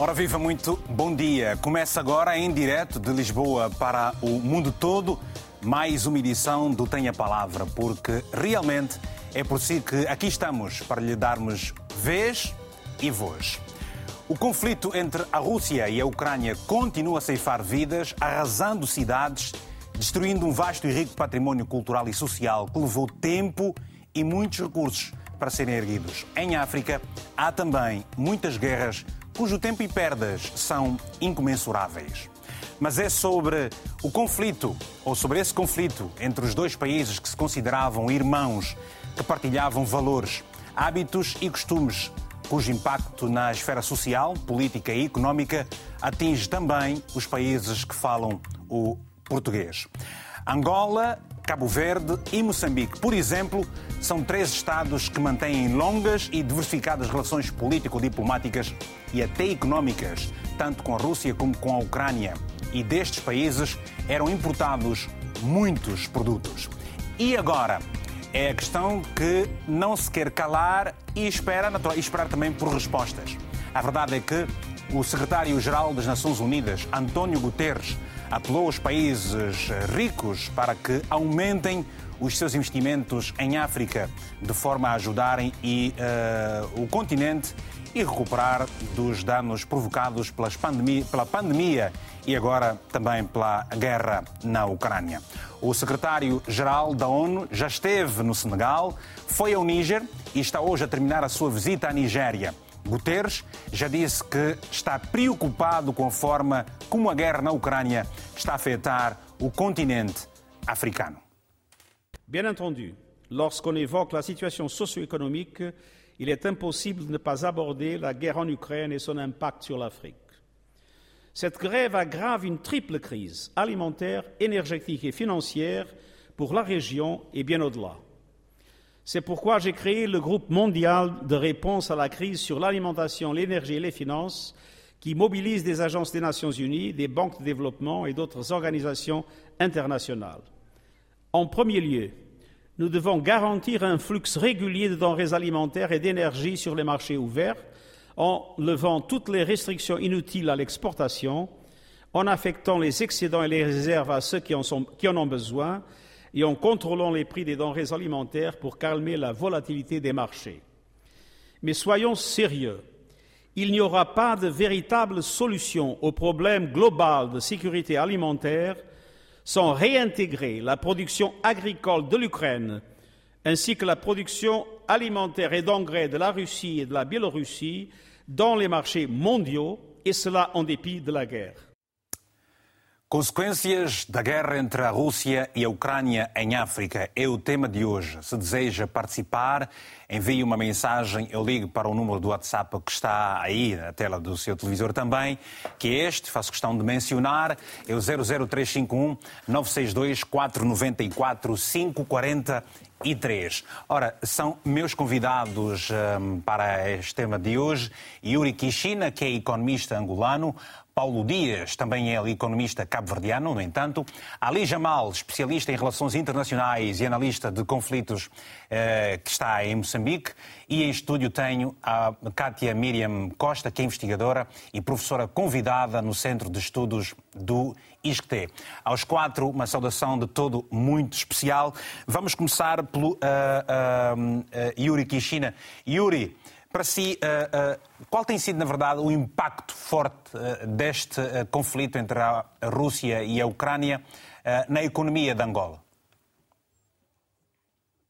Ora viva muito, bom dia. Começa agora em direto de Lisboa para o mundo todo mais uma edição do Tenha Palavra, porque realmente é por si que aqui estamos para lhe darmos vez e voz. O conflito entre a Rússia e a Ucrânia continua a ceifar vidas, arrasando cidades, destruindo um vasto e rico património cultural e social que levou tempo e muitos recursos para serem erguidos. Em África, há também muitas guerras cujo tempo e perdas são incomensuráveis. Mas é sobre o conflito, ou sobre esse conflito entre os dois países que se consideravam irmãos, que partilhavam valores, hábitos e costumes, cujo impacto na esfera social, política e económica atinge também os países que falam o português. Angola Cabo Verde e Moçambique, por exemplo, são três Estados que mantêm longas e diversificadas relações político-diplomáticas e até económicas, tanto com a Rússia como com a Ucrânia. E destes países eram importados muitos produtos. E agora? É a questão que não se quer calar e espera, e esperar também por respostas. A verdade é que o secretário-geral das Nações Unidas, António Guterres, apelou aos países ricos para que aumentem os seus investimentos em África, de forma a ajudarem e, uh, o continente e recuperar dos danos provocados pelas pela pandemia e agora também pela guerra na Ucrânia. O secretário-geral da ONU já esteve no Senegal, foi ao Níger e está hoje a terminar a sua visita à Nigéria. Guterres já disse que está preocupado com a forma como a guerra na Ucrânia está a afetar o continente africano. Bien entendu, lorsqu'on évoque la situation socio-économique, il est impossible de ne pas aborder la guerre en Ukraine et son impact sur l'Afrique. Cette grève aggrave une triple crise alimentaire, énergétique et financière pour la région et bien au-delà. C'est pourquoi j'ai créé le groupe mondial de réponse à la crise sur l'alimentation, l'énergie et les finances, qui mobilise des agences des Nations Unies, des banques de développement et d'autres organisations internationales. En premier lieu, nous devons garantir un flux régulier de denrées alimentaires et d'énergie sur les marchés ouverts, en levant toutes les restrictions inutiles à l'exportation, en affectant les excédents et les réserves à ceux qui en, ont besoin, et en contrôlant les prix des denrées alimentaires pour calmer la volatilité des marchés. Mais soyons sérieux, il n'y aura pas de véritable solution au problème global de sécurité alimentaire sans réintégrer la production agricole de l'Ukraine ainsi que la production alimentaire et d'engrais de la Russie et de la Biélorussie dans les marchés mondiaux, et cela en dépit de la guerre. Consequências da guerra entre a Rússia e a Ucrânia em África é o tema de hoje. Se deseja participar, envie uma mensagem. Eu ligo para o número do WhatsApp que está aí na tela do seu televisor também, que é este, faço questão de mencionar, é o 00351 962 494 543. Ora, são meus convidados um, para este tema de hoje Yuri Kishina, que é economista angolano, Paulo Dias, também é economista cabo-verdiano, no entanto. Ali Jamal, especialista em relações internacionais e analista de conflitos, eh, que está em Moçambique. E em estúdio tenho a Kátia Miriam Costa, que é investigadora e professora convidada no Centro de Estudos do ISCTE. Aos quatro, uma saudação de todo muito especial. Vamos começar pelo uh, uh, uh, Yuri Kishina. Yuri, para si, uh, uh, qual tem sido, na verdade, o impacto forte uh, deste conflito entre a Rússia e a Ucrânia na economia de Angola?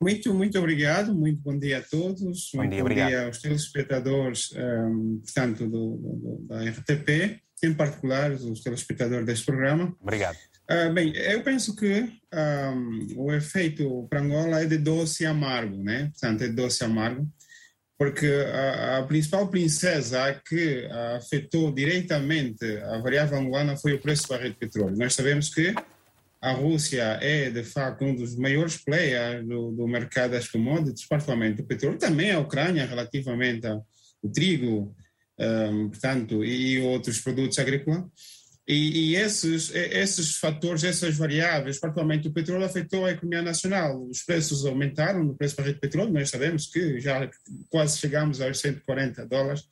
Muito, muito obrigado, muito bom dia a todos, bom muito dia, bom obrigado. dia aos telespectadores, um, portanto, do, do, da RTP, em particular os telespectadores deste programa. Obrigado. Uh, bem, eu penso que um, o efeito para Angola é de doce e amargo, né? Portanto, é doce e amargo porque a, a, principal princesa que afetou diretamente a variável angolana foi o preço do barril de petróleo. Nós sabemos que a Rússia é, de facto, um dos maiores players do, do mercado das commodities, particularmente do petróleo, também a Ucrânia, relativamente ao trigo, um, portanto, e outros produtos agrícolas. E, e, esses, esses fatores, essas variáveis, particularmente o petróleo, afetou a economia nacional. Os preços aumentaram no preço para de petróleo, nós sabemos que já quase chegamos aos 140 dólares.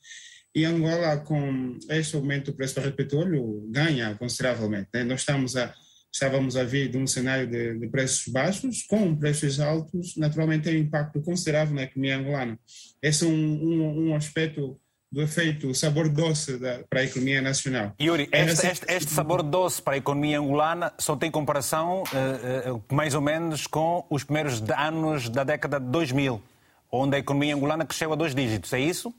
e Angola, com este aumento do preço do petróleo, ganha consideravelmente. Né? Nós estamos a, estávamos a vir de um cenário de, de, preços baixos, com preços altos, naturalmente tem um impacto considerável na economia angolana. Esse é um, um, um aspecto do efeito sabor doce da, para a economia nacional. Yuri, é este, este, este, sabor doce para a economia angolana só tem comparação uh, uh, mais ou menos com os primeiros anos da década de 2000, onde a economia angolana cresceu a dois dígitos, é isso?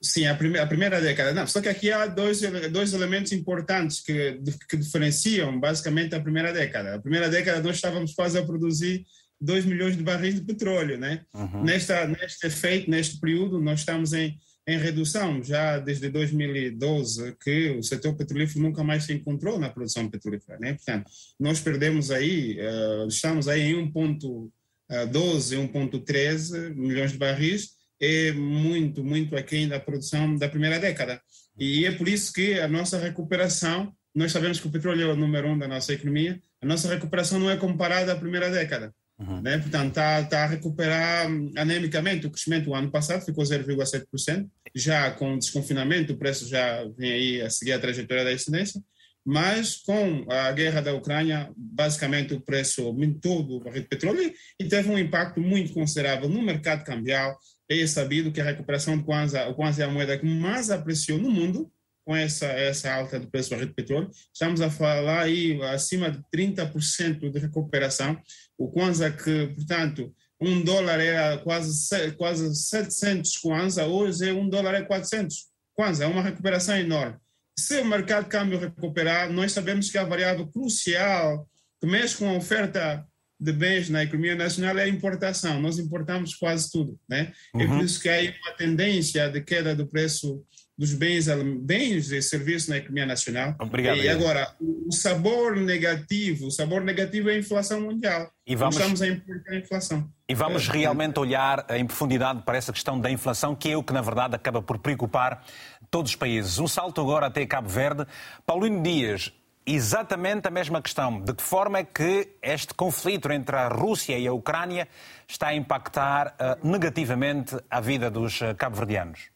Sim, a primeira, a primeira década. Não, só que aqui há dois, dois elementos importantes que, que diferenciam basicamente a primeira década. A primeira década nós estávamos quase a produzir 2 milhões de barris de petróleo, né? Uhum. Nesta, neste efeito, neste período, nós estamos em, em redução já desde 2012, que o setor petrolífero nunca mais se encontrou na produção petrolífera, né? Portanto, nós perdemos aí, uh, estamos aí em 1.12, 1.13 eh, milhões de barris, é muito, muito aquém da produção da primeira década. E é por isso que a nossa recuperação, nós sabemos que o petróleo é o número um da nossa economia, a nossa recuperação não é comparada à primeira década. Uhum. Né? Portanto, está tá a recuperar anemicamente. O crescimento do ano passado ficou 0,7%. Já com o desconfinamento, o preço já vem aí a seguir a trajetória da incidência. Mas com a guerra da Ucrânia, basicamente o preço aumentou do barril de petróleo e teve um impacto muito considerável no mercado cambial, é sabido que a recuperação do Kwanza, o Kwanza é a moeda que mais apreciou no mundo, com essa, essa alta do preço do barril de petróleo. Estamos a falar aí acima de 30% de recuperação. O Kwanza que, portanto, um dólar era quase, quase 700 Kwanza, hoje é um dólar é 400 Kwanza, é uma recuperação enorme. Se o mercado de câmbio recuperar, nós sabemos que a variável crucial que mexe com a oferta de bens na economia nacional é a importação. Nós importamos quase tudo, né? Uhum. É por isso que há uma tendência de queda do preço dos bens, bens e serviços na economia nacional. Obrigado. E agora, o sabor negativo, o sabor negativo é a inflação mundial. E vamos, estamos a importar a inflação. E vamos é. realmente olhar em profundidade para essa questão da inflação, que é o que, na verdade, acaba por preocupar todos os países. Um salto agora até Cabo Verde. Paulino Dias, exatamente a mesma questão. De que forma é que este conflito entre a Rússia e a Ucrânia está a impactar uh, negativamente a vida dos uh, cabo-verdianos?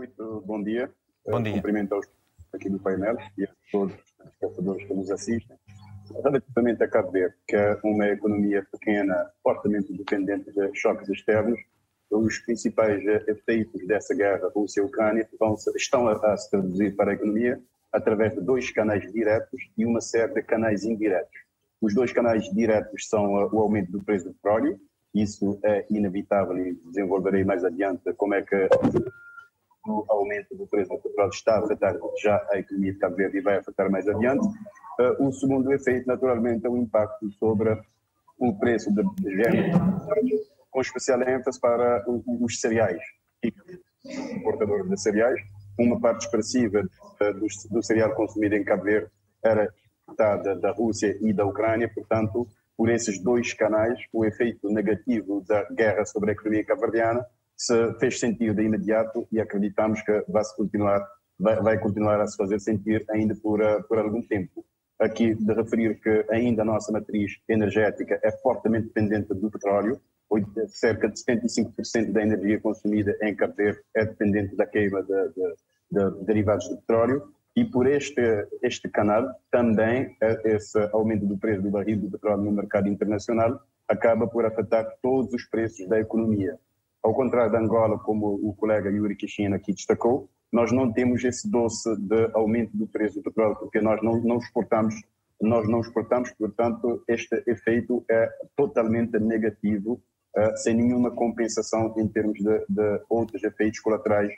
Muito bom dia. Bom dia. Cumprimento aos aqui do painel e a todos os espectadores que nos assistem. Relativamente a Cabo Verde, que é uma economia pequena, fortemente dependente de choques externos, os principais efeitos dessa guerra Rússia-Ucrânia estão a, a se traduzir para a economia através de dois canais diretos e uma série de canais indiretos. Os dois canais diretos são uh, o aumento do preço do petróleo, isso é inevitável e desenvolverei mais adiante como é que o aumento do preço do petróleo está a afetar já a economia de Cabo Verde e vai afetar mais adiante. Uh, o segundo efeito, naturalmente, é o impacto sobre o preço de género, com especial ênfase para os cereais, importadores de cereais, uma parte expressiva do, do cereal consumido em Cabo Verde era da, da Rússia e da Ucrânia, portanto, por esses dois canais, o efeito negativo da guerra sobre a economia cabo-verdiana se fez sentir de imediato e acreditamos que vai, -se continuar, vai, vai, continuar a se fazer sentir ainda por, uh, por algum tempo. Aqui de referir que ainda a nossa matriz energética é fortemente dependente do petróleo, cerca de 75% da energia consumida em Cabo Verde é dependente da queima de, de de derivados de petróleo e por este, este canal também eh, esse aumento do preço do barril do petróleo no mercado internacional acaba por afetar todos os preços da economia. Ao contrário da Angola, como o colega Yuri Kishina aqui destacou, nós não temos esse doce de aumento do preço do petróleo porque nós não, não exportamos nós não exportamos, portanto, este efeito é totalmente negativo, uh, sem nenhuma compensação em termos de, de outros efeitos colaterais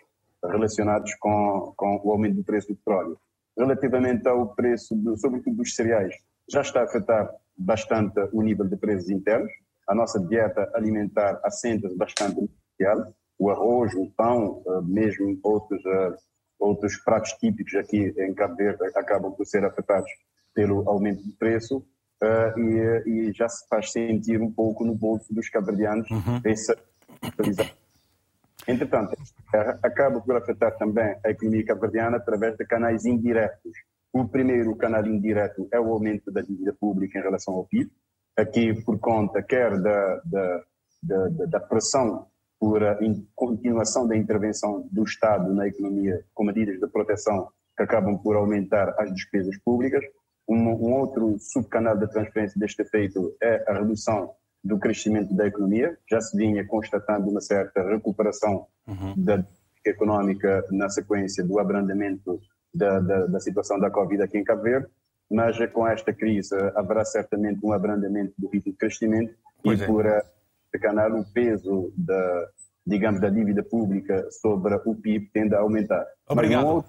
relacionados com, com o aumento do preço do petróleo. Relativamente ao preço, do, sobretudo dos cereais, já está a afetar bastante o nível de preços internos. A nossa dieta alimentar assenta-se bastante no social. O arroz, o pão, eh, mesmo outros, eh, outros pratos típicos aqui em Cabo Verde acabam por ser afetados pelo aumento do preço. Uh, e, e, já se faz sentir um pouco no bolso dos cabo-verdianos uhum. essa Entretanto, acaba por afetar também a economia cabo-verdiana através de canais indiretos. O primeiro canal indireto é o aumento da dívida pública em relação ao PIB, aqui por conta quer da, da, da, da pressão por a continuação da intervenção do Estado na economia com medidas de proteção que acabam por aumentar as despesas públicas. Um, um outro subcanal de transferência deste efeito é a redução do crescimento da economia. Já se vinha constatando uma certa recuperação uhum. da económica na sequência do abrandamento da, da, da, situação da Covid aqui em Cabo Verde, mas com esta crise haverá certamente um abrandamento do ritmo de crescimento pois e é. por este canal o peso da, digamos, da dívida pública sobre o PIB tende a aumentar. Obrigado.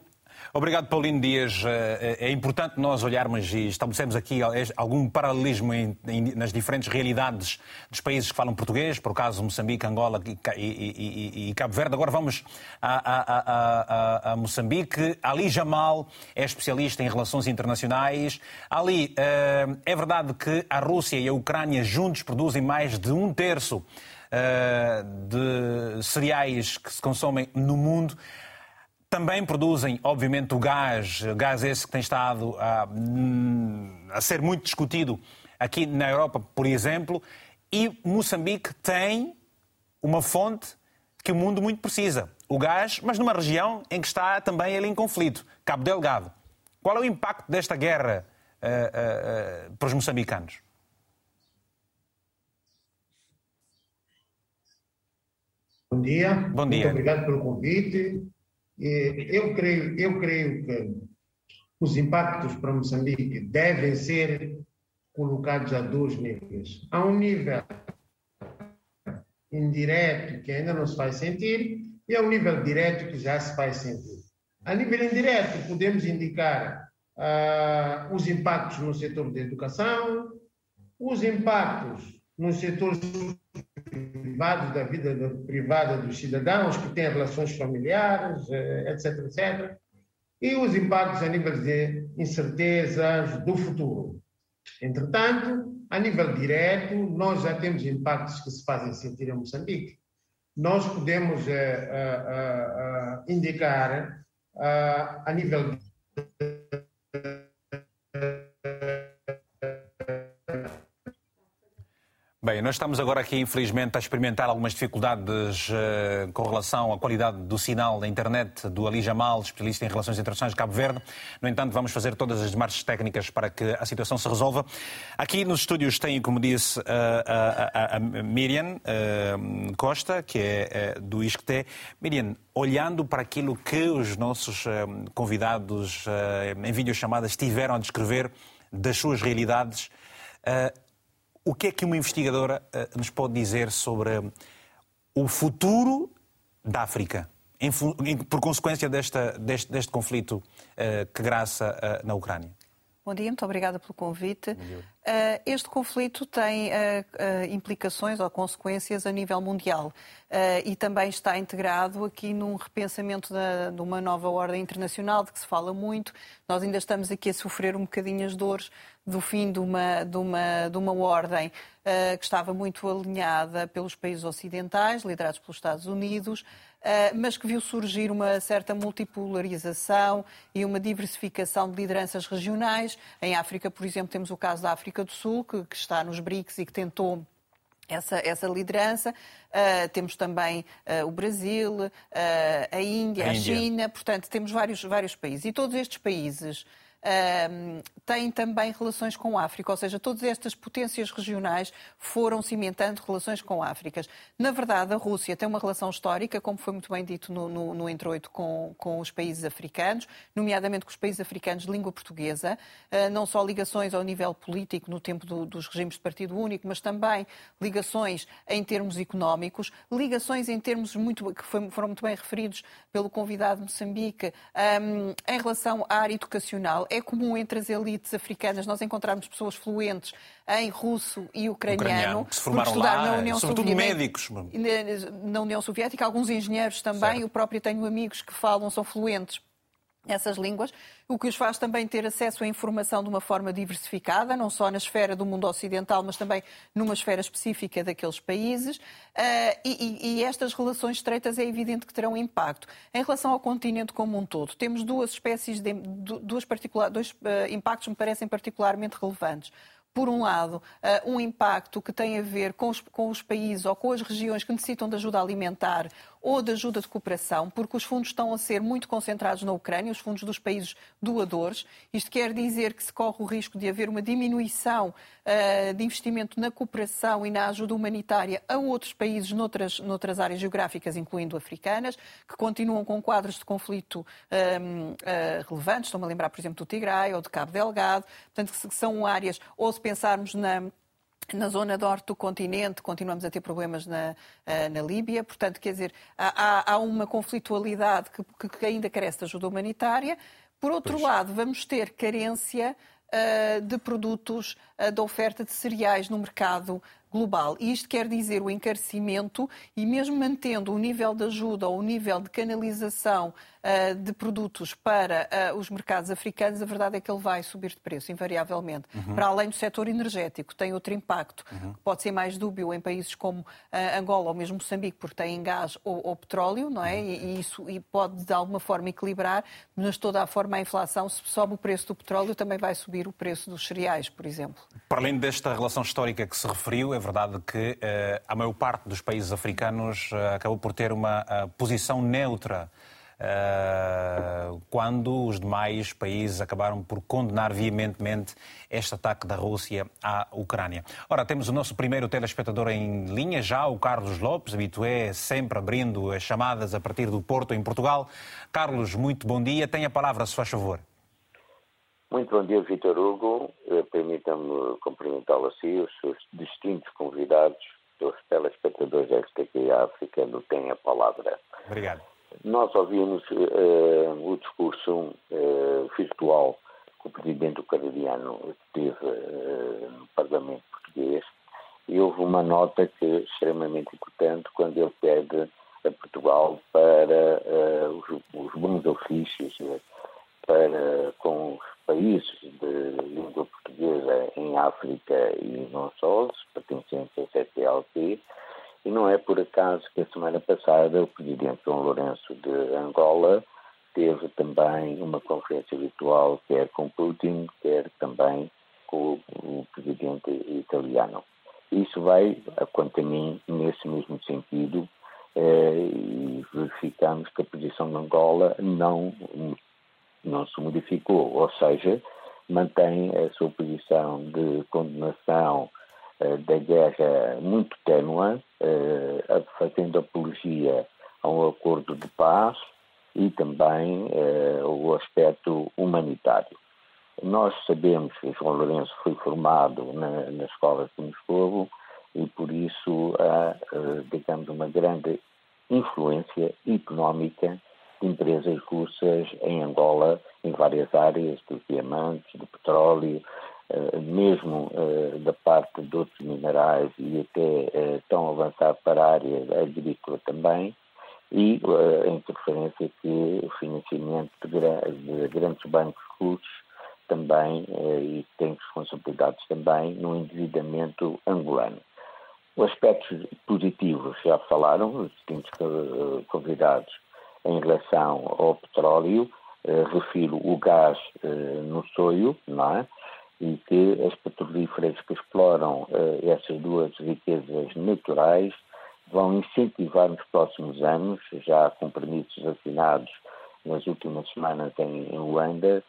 Obrigado, Paulino Dias. Eh, é importante nós olharmos e estabelecermos aqui algum paralelismo nas diferentes realidades dos países que falam português, por caso Moçambique, Angola e, Cabo Verde. Agora vamos a, a, a, a, Moçambique. Ali Jamal é especialista em relações internacionais. Ali, eh, é verdade que a Rússia e a Ucrânia juntos produzem mais de um terço eh, de cereais que se consomem no mundo. Também produzem, obviamente, o gás, gás esse que tem estado a, a ser muito discutido aqui na Europa, por exemplo, e Moçambique tem uma fonte que o mundo muito precisa, o gás, mas numa região em que está também ele em conflito, Cabo Delgado. Qual é o impacto desta guerra uh, uh, uh, para os moçambicanos? Bom dia. Bom dia. Muito obrigado pelo convite. Eu creio, eu creio que os impactos para Moçambique devem ser colocados a dois níveis. Há um nível indireto que ainda não se faz sentir e há um nível direto que já se faz sentir. A nível indireto, podemos indicar uh, os impactos no setor da educação, os impactos nos setores privados da vida privada dos cidadãos, que têm relações familiares, etc, eh, etc, e os impactos a nível de incertezas do futuro. Entretanto, a nível direto, nós já temos impactos que se fazem sentir em Moçambique. Nós podemos eh, eh, indicar a nível Bem, nós estamos agora aqui, infelizmente, a experimentar algumas dificuldades uh, com relação à qualidade do sinal da internet do Ali Jamal, especialista em relações internacionais de Cabo Verde. No entanto, vamos fazer todas as marchas técnicas para que a situação se resolva. Aqui nos estúdios tem, como disse, uh, a, a, a, Miriam uh, Costa, que é do ISCTE. Miriam, olhando para aquilo que os nossos convidados em videochamadas tiveram a descrever das suas realidades, o que é que uma investigadora uh, nos pode dizer sobre o futuro da África, em, em, por consequência desta, deste, deste conflito uh, que graça uh, na Ucrânia? Bom dia, muito obrigada pelo convite. Este conflito tem implicações ou consequências a nível mundial e também está integrado aqui num repensamento de uma nova ordem internacional de que se fala muito. Nós ainda estamos aqui a sofrer um bocadinho as dores do fim de uma, de uma, de uma ordem que estava muito alinhada pelos países ocidentais, liderados pelos Estados Unidos, mas que viu surgir uma certa multipolarização e uma diversificação de lideranças regionais. Em África, por exemplo, temos o caso da África do Sul, que, que está nos BRICS e que tentou essa, essa, liderança. Uh, temos também uh, o Brasil, uh, a, Índia, a, a China, portanto, temos vários, vários países. E todos estes países têm também relações com a África, ou seja, todas estas potências regionais foram cimentando relações com a África. Na verdade, a Rússia tem uma relação histórica, como foi muito bem dito no, no, no introito, com, com os países africanos, nomeadamente com os países africanos de língua portuguesa, uh, não só ligações ao nível político no tempo do, dos regimes de partido único, mas também ligações em termos económicos, ligações em termos muito, que foram muito bem referidos pelo convidado de Moçambique, um, em relação à área educacional é comum entre as elites africanas nós encontrarmos pessoas fluentes em russo e ucraniano, ucraniano que se formaram lá, na União sobretudo Soviética, médicos. Na União Soviética, alguns engenheiros também, certo. eu próprio tenho amigos que falam, são fluentes essas línguas, o que os faz também ter acesso à informação de uma forma diversificada, não só na esfera do mundo ocidental, mas também numa esfera específica daqueles países. Uh, e, e, estas relações estreitas é evidente que terão impacto. Em relação ao continente como um todo, temos duas espécies de duas particular, dois uh, impactos que me parecem particularmente relevantes. Por um lado, uh, um impacto que tem a ver com os, com os países ou com as regiões que necessitam de ajuda alimentar ou de ajuda de cooperação, porque os fundos estão a ser muito concentrados na Ucrânia, os fundos dos países doadores. Isto quer dizer que se corre o risco de haver uma diminuição uh, de investimento na cooperação e na ajuda humanitária a outros países noutras, noutras áreas geográficas, incluindo africanas, que continuam com quadros de conflito uh, relevantes. Estou-me a lembrar, por exemplo, do Tigray ou de Cabo Delgado. Portanto, que são áreas, ou pensarmos na na zona norte do continente, continuamos a ter problemas na, eh, na Líbia, portanto, quer dizer, há, há uma conflitualidade que, que, ainda carece de ajuda humanitária. Por outro pois. lado, vamos ter carência uh, de produtos uh, da oferta de cereais no mercado global. E isto quer dizer o encarecimento e mesmo mantendo o nível de ajuda ou o nível de canalização uh, de produtos para uh, os mercados africanos, a verdade é que ele vai subir de preço, invariavelmente. Uhum. Para além do setor energético, tem outro impacto, uhum. que pode ser mais dúbio em países como uh, Angola ou mesmo Moçambique, porque têm gás ou, ou petróleo, não é? Uhum. E, e, isso e pode de alguma forma equilibrar, mas toda a forma a inflação, se sobe o preço do petróleo, também vai subir o preço dos cereais, por exemplo. Para além desta relação histórica que se referiu, é verdade que a maior parte dos países africanos acabou por ter uma posição neutra quando os demais países acabaram por condenar veementemente este ataque da Rússia à Ucrânia. Ora, temos o nosso primeiro telespectador em linha já, o Carlos Lopes, habitué sempre abrindo as chamadas a partir do Porto, em Portugal. Carlos, muito bom dia. Tenha a palavra, se faz favor. Muito bom dia, Vitor Hugo. Eh, permita-me cumprimentá-lo assim, os seus distintos convidados, os telespectadores da RTP África, no Tem a Palavra. Obrigado. Nós ouvimos uh, o discurso uh, virtual que o presidente ucraniano teve uh, no Parlamento português. E houve uma nota que é extremamente importante quando ele pede a Portugal para os, os, bons ofícios para com os países de língua portuguesa em África e não só, pertencentes ao CPLP, e não é por acaso que a semana passada o presidente João Lourenço de Angola teve também uma conferência virtual, quer com Putin, quer também com o presidente italiano. Isso vai, quanto a mim, nesse mesmo sentido, eh, e verificamos que a posição de Angola não não se modificou, ou seja, mantém a sua posição de condenação da guerra muito ténua, uh, fazendo apologia a um acordo de paz e também uh, o aspecto humanitário. Nós sabemos que João Lourenço foi formado na, na escola de Moscou e por isso há, digamos, uma grande influência económica empresas russas em Angola, em várias áreas, dos diamantes, do petróleo, eh, mesmo eh, da parte de outros minerais e até eh, tão avançado para a área agrícola também, e a interferência que o financiamento de grandes bancos russos também e tem responsabilidades também no endividamento angolano. Os aspectos positivos já falaram, os distintos convidados em relação ao petróleo, eh, refiro o gás eh, no soio, não é? E que as petrolíferas que exploram eh, essas duas riquezas naturais vão incentivar nos próximos anos, já com permissos assinados nas últimas semanas em Luanda,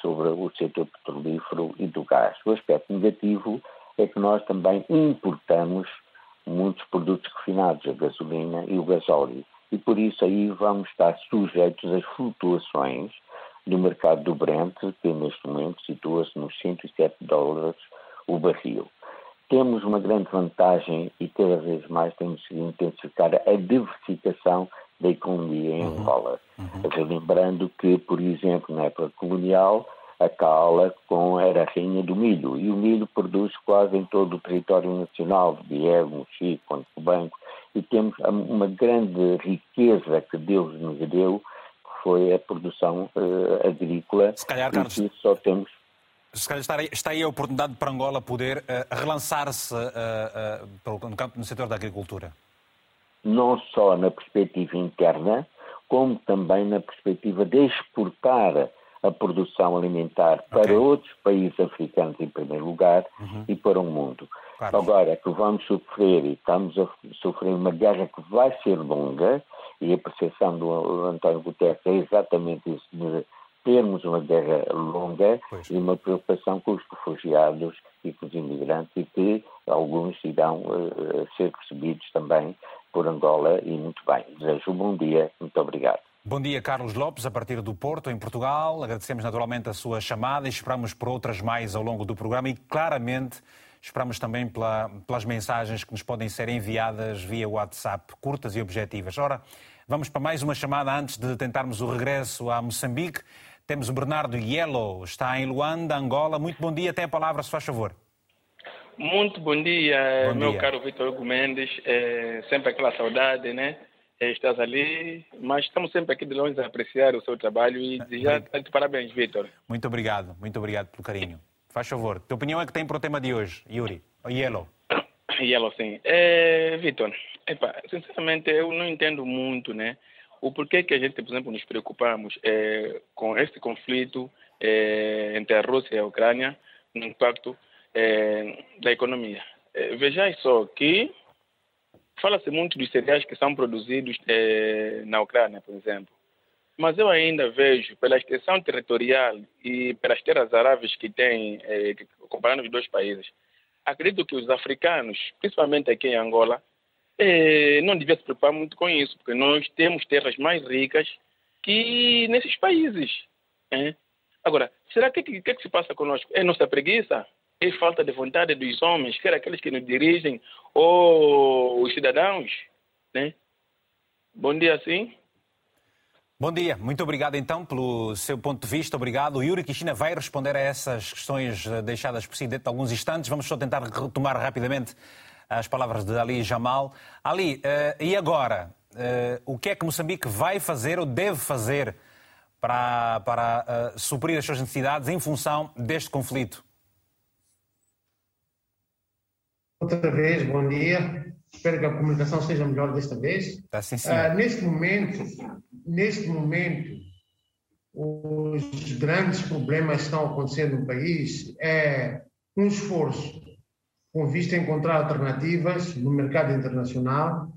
sobre o setor petrolífero e do gás. O aspecto negativo é que nós também importamos muitos produtos refinados, a gasolina e o gasóleo e por isso aí vamos estar sujeitos às flutuações do mercado do Brent, que neste momento situa-se nos 107 dólares o barril. Temos uma grande vantagem e cada vez mais temos que intensificar a diversificação da economia em uhum. Angola. Uhum. Lembrando que, por exemplo, na época colonial, a cala com era a rainha do milho e o milho produz quase em todo o território nacional, de Diego, Chico, Conde Banco, e temos uma grande riqueza que Deus nos deu, foi a produção uh, agrícola. Se calhar, Carlos, só temos se calhar está aí, está aí a oportunidade para Angola poder uh, relançar-se uh, no, campo, no setor da agricultura. Não só na perspectiva interna, como também na perspectiva de exportar a produção alimentar para okay. outros países africanos em primeiro lugar uhum. e para o mundo. Claro. Agora que vamos sofrer e estamos a sofrer uma guerra que vai ser longa, e a percepção do António Guterres é exatamente isso, de termos uma guerra longa pois. e uma preocupação com os refugiados e com os imigrantes e que alguns irão uh, ser recebidos também por Angola e muito bem. Desejo um bom dia, muito obrigado. Bom dia, Carlos Lopes, a partir do Porto, em Portugal. Agradecemos naturalmente a sua chamada e esperamos por outras mais ao longo do programa e claramente esperamos também pela, pelas mensagens que nos podem ser enviadas via WhatsApp, curtas e objetivas. Ora, vamos para mais uma chamada antes de tentarmos o regresso a Moçambique. Temos o Bernardo Yellow, está em Luanda, Angola. Muito bom dia, tem a palavra, se faz favor. Muito bom dia, bom meu dia. caro Vitor Hugo Mendes. É sempre aquela saudade, né? É, estás ali, mas estamos sempre aqui de longe a apreciar o seu trabalho e desejar tanto parabéns, Vitor. Muito obrigado, muito obrigado pelo carinho. Faz favor, tua opinião é que tem para o tema de hoje, Yuri, Yellow. Yellow, sim. É, Vitor, sinceramente eu não entendo muito, né? O porquê que a gente, por exemplo, nos preocupamos é, com este conflito é, entre a Rússia e a Ucrânia no impacto é, da economia. É, só que Fala-se muito dos cereais que são produzidos eh, na Ucrânia, por exemplo. Mas eu ainda vejo, pela extensão territorial e pelas terras aráveis que tem, eh, comparando os dois países, acredito que os africanos, principalmente aqui em Angola, eh, não deviam se preocupar muito com isso, porque nós temos terras mais ricas que nesses países. Agora, será que o que, que, que se passa conosco? É nossa preguiça? é falta de vontade dos homens, quer aqueles que nos dirigem, ou os cidadãos. Né? Bom dia, sim. Bom dia, muito obrigado então pelo seu ponto de vista. Obrigado. O Yuri Kishina vai responder a essas questões eh, deixadas por si dentro de alguns instantes. Vamos só tentar retomar rapidamente as palavras de Ali Jamal. Ali, uh, e agora? Uh, o que é que Moçambique vai fazer ou deve fazer para, para uh, suprir as suas necessidades em função deste conflito? Outra vez, bom dia. Espero que a comunicação seja melhor desta vez. Tá, sim, sim. Uh, neste momento, neste momento, os grandes problemas que estão acontecendo no país é um esforço com vista a encontrar alternativas no mercado internacional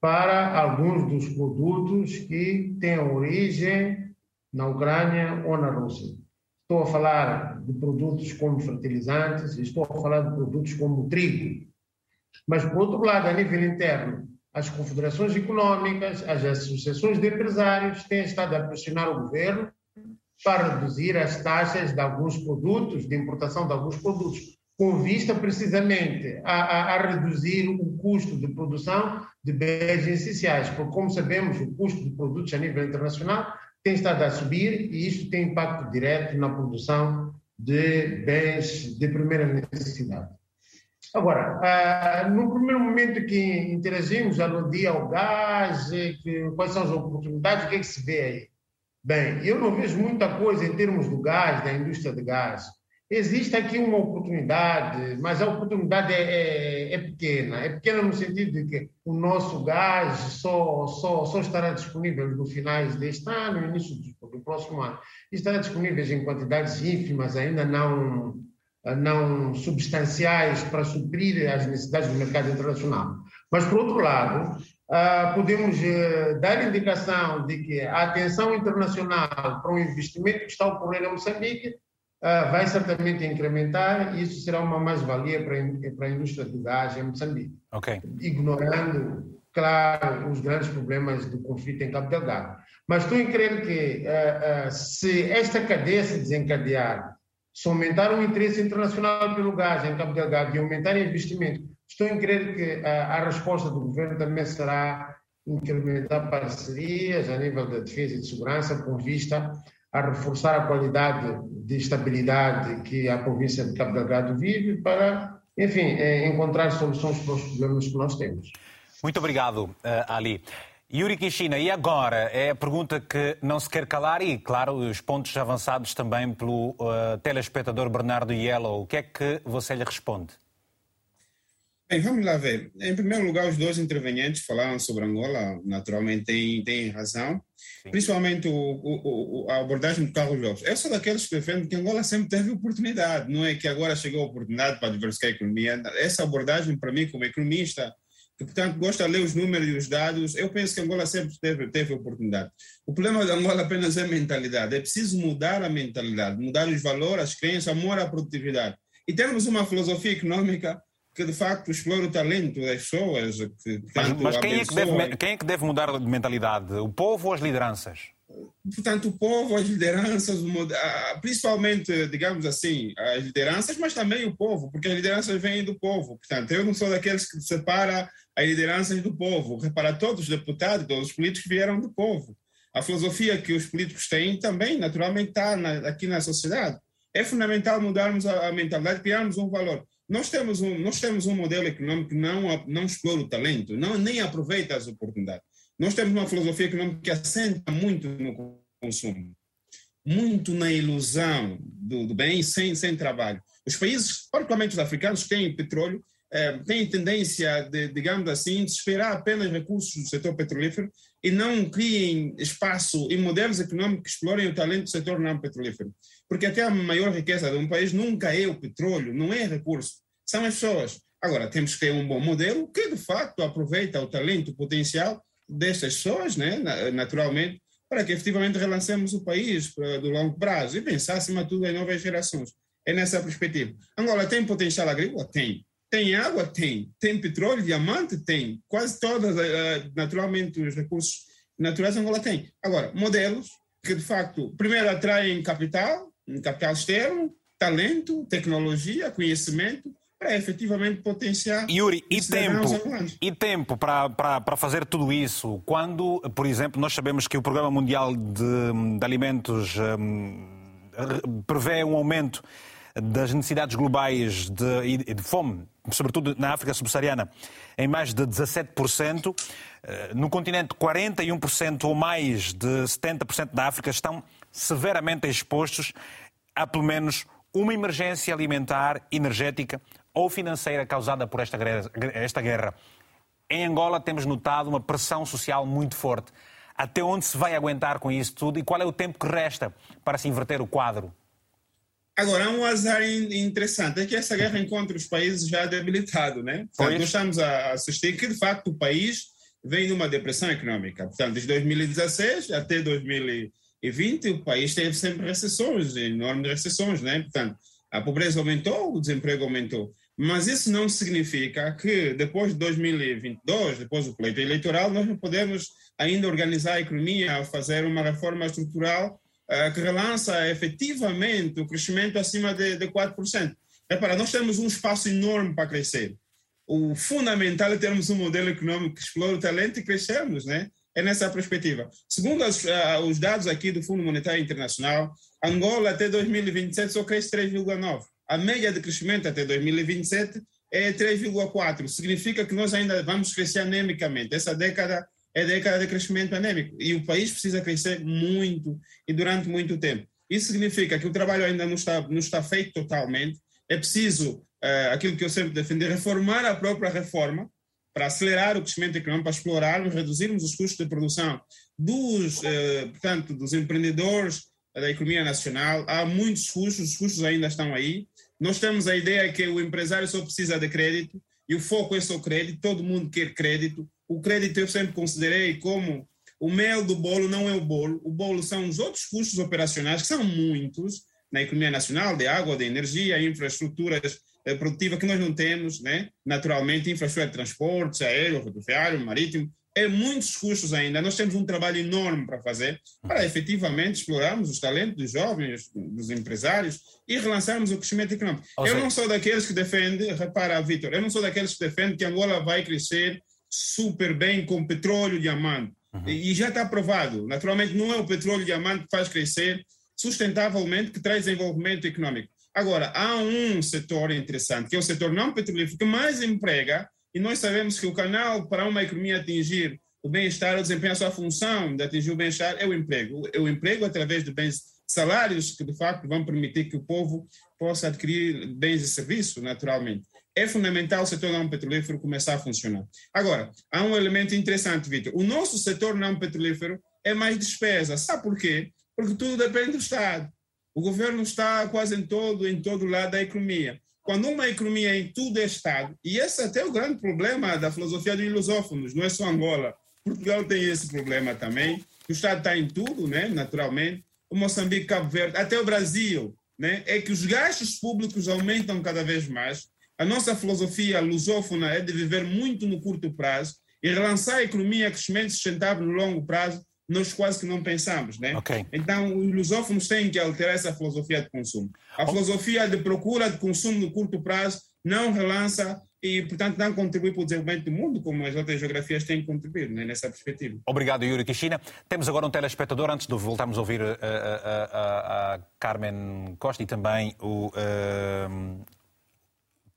para alguns dos produtos que têm origem na Ucrânia ou na Rússia. Estou a falar de produtos como fertilizantes, estou a falar de produtos como trigo. Mas, por outro lado, a nível interno, as confederações econômicas, as associações de empresários têm estado a pressionar o governo para reduzir as taxas de alguns produtos, de importação de alguns produtos, com vista precisamente a, a, a, reduzir o custo de produção de bens essenciais, porque, como sabemos, o custo de produtos a nível internacional tem estado a subir e isso tem impacto direto na produção de bens de primeira necessidade. Agora, ah, no primeiro momento que interagimos, aludia ao gás, quais são as oportunidades, o que é que se vê aí? Bem, eu não vejo muita coisa em termos do gás, da indústria de gás. Existe aqui uma oportunidade, mas a oportunidade é, é, é, pequena. É pequena no sentido de que o nosso gás só, só, só estará disponível no finais deste ano, no início do, do próximo ano. Estará disponível em quantidades ínfimas, ainda não, não substanciais para suprir as necessidades do mercado internacional. Mas, por outro lado, ah, podemos eh, dar indicação de que a atenção internacional para o investimento que está a ocorrer em Moçambique vai certamente incrementar e isso será uma mais-valia para, a indústria do gás em Moçambique. Okay. Ignorando, claro, os grandes problemas do conflito em Cabo Delgado. Mas estou em crer que se esta cadeia se desencadear, se aumentar o interesse internacional pelo gás em Cabo Delgado e aumentar o investimento, estou em crer que a resposta do governo também será incrementar parcerias a nível da defesa e de segurança com vista a reforçar a qualidade de estabilidade que a província de Cabo Delgado vive para, enfim, é, encontrar soluções para os problemas que nós temos. Muito obrigado, eh, Ali. Yuri Kishina, e agora? É a pergunta que não se quer calar e, claro, os pontos avançados também pelo uh, telespectador Bernardo Yellow. O que é que você lhe responde? Bem, vamos lá ver. Em primeiro lugar, os dois intervenientes falaram sobre Angola, naturalmente têm, têm razão, Sim. principalmente o, o, o, a abordagem do Carlos Lopes. Eu sou daqueles que defendem que Angola sempre teve oportunidade, não é que agora chegou a oportunidade para diversificar a economia. Essa abordagem, para mim, como economista, que, portanto, gosta de ler os números e os dados, eu penso que Angola sempre teve, teve oportunidade. O problema de Angola apenas é mentalidade. É preciso mudar a mentalidade, mudar os valores, as crenças, amor à produtividade. E temos uma filosofia econômica que de facto explora o talento das pessoas. Que, mas, mas quem, é que deve, quem é que deve mudar de mentalidade? O povo ou as lideranças? Portanto, o povo, as lideranças, principalmente, digamos assim, as lideranças, mas também o povo, porque as lideranças vêm do povo. Portanto, eu não sou daqueles que separa as lideranças do povo. Repara, todos os deputados, todos os políticos vieram do povo. A filosofia que os políticos têm também, naturalmente, está aqui na sociedade. É fundamental mudarmos a, a mentalidade, criarmos um valor. Nós temos um, nós temos um modelo econômico que não, não explora o talento, não, nem aproveita as oportunidades. Nós temos uma filosofia econômica que assenta muito no consumo, muito na ilusão do, do bem sem, sem trabalho. Os países, particularmente os africanos, que têm petróleo, eh, têm tendência, de, digamos assim, de esperar apenas recursos do setor petrolífero e não criem espaço e modelos econômicos que explorem o talento do setor não petrolífero. Porque até a maior riqueza de um país nunca é o petróleo, não é recurso, são as pessoas. Agora, temos que ter um bom modelo que, de facto, aproveita o talento, o potencial destas pessoas, né, naturalmente, para que efetivamente relancemos o país do longo prazo e pensar, acima de tudo, em novas gerações. É nessa perspectiva. Angola tem potencial agrícola? Tem. Tem água? Tem. Tem petróleo, diamante? Tem. Quase todas, eh, naturalmente, os recursos naturais Angola tem. Agora, modelos que, de facto, primeiro atraem capital, capital externo, talento, tecnologia, conhecimento, para efetivamente potenciar Yuri, e tempo, e tempo para, para, para fazer tudo isso? Quando, por exemplo, nós sabemos que o Programa Mundial de, de Alimentos um, prevê um aumento das necessidades globais de, de fome, sobretudo na África subsaariana, em mais de 17%. Eh, no continente, 41% ou mais de 70% da África estão severamente expostos a pelo menos uma emergência alimentar, energética ou financeira causada por esta esta guerra. Em Angola temos notado uma pressão social muito forte. Até onde se vai aguentar com isso tudo e qual é o tempo que resta para se inverter o quadro? Agora, há um azar interessante, é que essa guerra encontra os países já debilitados, né? Portanto, nós estamos a assistir que, de facto, o país vem numa depressão econômica. Portanto, desde 2016 até 2020, o país teve sempre recessões, enormes recessões, né? Portanto, a pobreza aumentou, o desemprego aumentou. Mas isso não significa que depois de 2022, depois do pleito eleitoral, nós não podemos ainda organizar a economia, fazer uma reforma estrutural que relança efetivamente o crescimento acima de, de 4%. Repara, nós temos um espaço enorme para crescer. O fundamental é termos um modelo econômico que explora o talento e crescermos, né? É nessa perspectiva. Segundo as, uh, os dados aqui do Fundo Monetário Internacional, Angola até 2027 só cresce 3,9%. A média de crescimento até 2027 é 3,4. Significa que nós ainda vamos crescer anemicamente. Essa década é década de crescimento anêmico e o país precisa crescer muito e durante muito tempo. Isso significa que o trabalho ainda não está, não está feito totalmente. É preciso, é, aquilo que eu sempre defendi, reformar a própria reforma para acelerar o crescimento econômico, para explorarmos, reduzirmos os custos de produção dos, é, portanto, dos empreendedores da economia nacional. Há muitos custos, os custos ainda estão aí. Nós temos a ideia que o empresário só precisa de crédito e o foco é só crédito, todo mundo quer crédito. O crédito eu sempre considerei como o mel do bolo não é o bolo, o bolo são os outros custos operacionais, que são muitos, na economia nacional, de água, de energia, infraestruturas eh, produtivas que nós não temos, né? naturalmente, infraestrutura de transportes, aéreo, rodoviário, marítimo, é muitos custos ainda. Nós temos um trabalho enorme para fazer para efetivamente explorarmos os talentos dos jovens, dos empresários e relançarmos o crescimento econômico. eu não sou daqueles que defendem, repara, Vitor, eu não sou daqueles que defendem que Angola vai crescer super bem com petróleo e diamante. Uhum. E já está provado. Naturalmente, não é o petróleo e diamante que faz crescer sustentavelmente, que traz desenvolvimento econômico. Agora, há um setor interessante, que é o setor não petrolífero, que mais emprega e nós sabemos que o canal para uma economia atingir o bem-estar, ou desempenhar a sua função de atingir o bem-estar, é o emprego. É o emprego através de bens salários que de facto vão permitir que o povo possa adquirir bens e serviços, naturalmente. É fundamental o setor não petrolífero começar a funcionar. Agora, há um elemento interessante, Vitor. O nosso setor não petrolífero é mais despesa. Sabe por quê? Porque tudo depende do Estado. O governo está quase em todo, em todo lado da economia. Quando uma economia em tudo é Estado, e esse é até o grande problema da filosofia dos lusófonos, não é só Angola. Portugal tem esse problema também. O Estado está em tudo, né, naturalmente. O Moçambique, Cabo Verde, até o Brasil, né, é que os gastos públicos aumentam cada vez mais. A nossa filosofia lusófona é de viver muito no curto prazo e relançar a economia crescimento sustentável no longo prazo nós quase que não pensamos, né? Okay. Então, os lusófonos têm que alterar essa filosofia de consumo. A filosofia de procura de consumo no curto prazo não relança e, portanto, não contribui para o desenvolvimento do mundo, como as outras geografias têm que contribuir né, nessa perspectiva. Obrigado, Yuri Kishina. Temos agora um telespectador, antes de voltarmos a ouvir a, a, a, a Carmen Costa e também o, uh,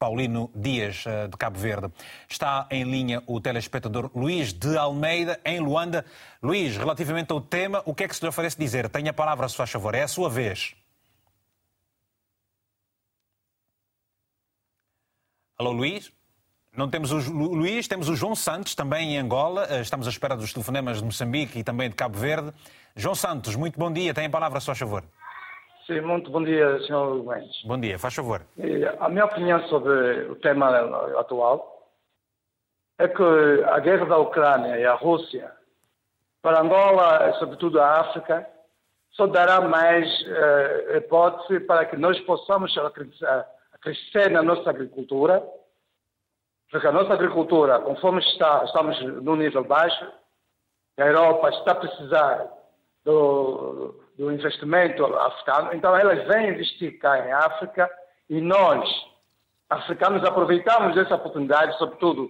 Paulino Dias, eh, de Cabo Verde. Está em linha o telespectador Luís de Almeida, em Luanda. Luís, relativamente ao tema, o que é que se lhe oferece dizer? Tenha a palavra, se faz favor. É a sua vez. Alô, Luís? Não temos o Luís, temos o João Santos, também em Angola. Eh, estamos à espera dos telefonemas de Moçambique e também de Cabo Verde. João Santos, muito bom dia. Tem a palavra, se faz favor. Sim, muito bom dia, Sr. Mendes. Bom dia, faz favor. A minha opinião sobre o tema atual é que a guerra da Ucrânia e a Rússia, para Angola, sobretudo a África, só dará mais uh, hipótese para que nós possamos crescer na nossa agricultura, porque a nossa agricultura, conforme está, estamos no nível baixo, a Europa está a precisar do, do investimento africano. Então, elas vêm investir cá em África e nós, africanos, aproveitamos essa oportunidade, sobretudo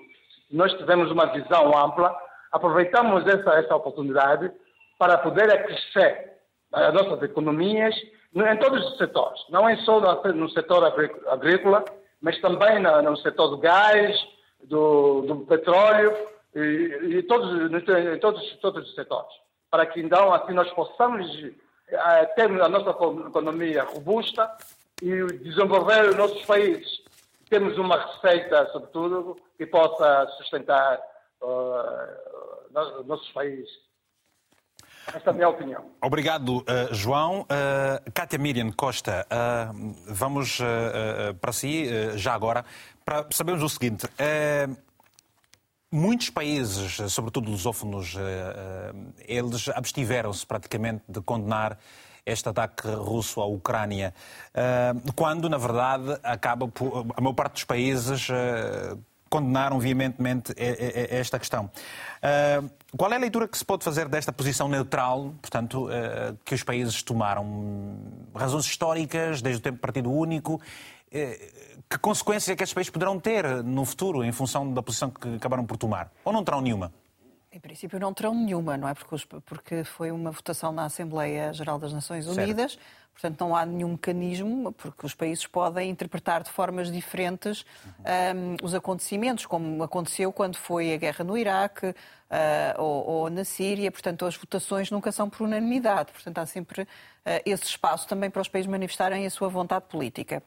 nós tivermos uma visão ampla, aproveitamos essa, essa oportunidade para poder crescer as nossas economias em todos os setores, não é só no setor agrícola, mas também no setor do gás, do, do petróleo e, e todos, em todos, todos os setores, para que então assim nós possamos termos a nossa economia robusta e desenvolver os nossos países. Temos uma receita, sobretudo, que possa sustentar uh, os nossos países. Esta é a minha opinião. Obrigado, uh, João. Uh, Cátia Miriam Costa, uh, vamos para si, já agora, para sabermos o seguinte. Muitos países, sobretudo lusófonos, eh, eh, eles abstiveram-se praticamente de condenar este ataque russo à Ucrânia, eh, quando, na verdade, acaba por, a maior parte dos países condenaram veementemente esta questão. Qual é a leitura que se pode fazer desta posição neutral, portanto, que os países tomaram? Razões históricas, desde o tempo do Partido Único, que consequência é que estes países poderão ter no futuro em função da posição que acabaram por tomar? Ou não terão nenhuma? Em princípio não terão nenhuma, não é? Porque, porque foi uma votação na Assembleia Geral das Nações Unidas, certo. portanto não há nenhum mecanismo, porque os países podem interpretar de formas diferentes um, os acontecimentos, como aconteceu quando foi a guerra no Iraque uh, ou, ou, na Síria, portanto as votações nunca são por unanimidade, portanto há sempre uh, esse espaço também para os países manifestarem a sua vontade política.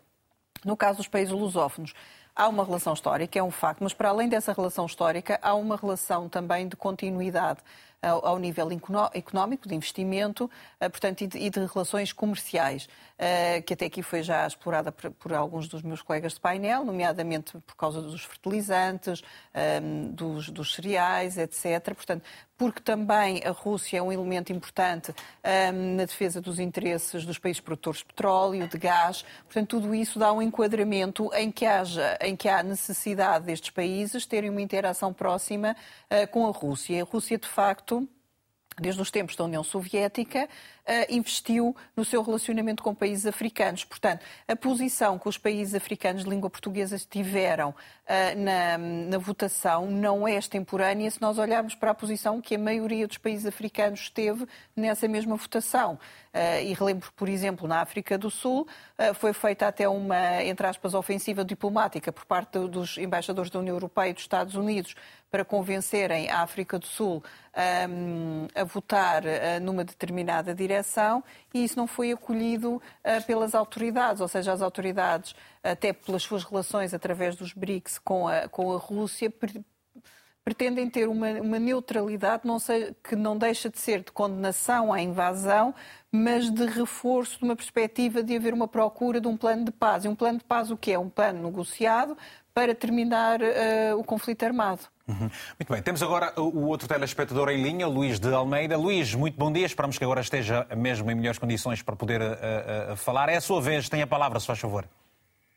No caso dos países lusófonos, há uma relação histórica, é um facto, mas para além dessa relação histórica, há uma relação também de continuidade ao, nível económico, de investimento, eh, portanto, e de, e de relações comerciais, eh, que até aqui foi já explorada por, por, alguns dos meus colegas de painel, nomeadamente por causa dos fertilizantes, ehm, dos, dos cereais, etc. Portanto, porque também a Rússia é um elemento importante um, na defesa dos interesses dos países produtores de petróleo, de gás. Portanto, tudo isso dá um enquadramento em que, haja, em que há necessidade destes países terem uma interação próxima uh, com a Rússia. A Rússia, de facto, desde os tempos da União Soviética, investiu no seu relacionamento com países africanos. Portanto, a posição que os países africanos de língua portuguesa tiveram uh, na, na, votação não é extemporânea se nós olharmos para a posição que a maioria dos países africanos teve nessa mesma votação. Uh, e relembro, por exemplo, na África do Sul, foi feita até uma, entre aspas, ofensiva diplomática por parte dos embaixadores da União Europeia e dos Estados Unidos para convencerem a África do Sul um, a votar numa determinada direção direção e isso não foi acolhido pelas autoridades, ou seja, as autoridades, até pelas suas relações através dos BRICS com a, com a Rússia, pretendem ter uma, uma neutralidade não sei, que não deixa de ser de condenação à invasão, mas de reforço de uma perspectiva de haver uma procura de um plano de paz. E um plano de paz o que é? Um plano negociado para terminar uh, o conflito armado. Uhum. Muito bem, temos agora o outro telespectador em linha, Luís de Almeida. Luís, muito bom dia, esperamos que agora esteja mesmo em melhores condições para poder uh, uh, falar. É a sua vez, tem a palavra, se faz favor.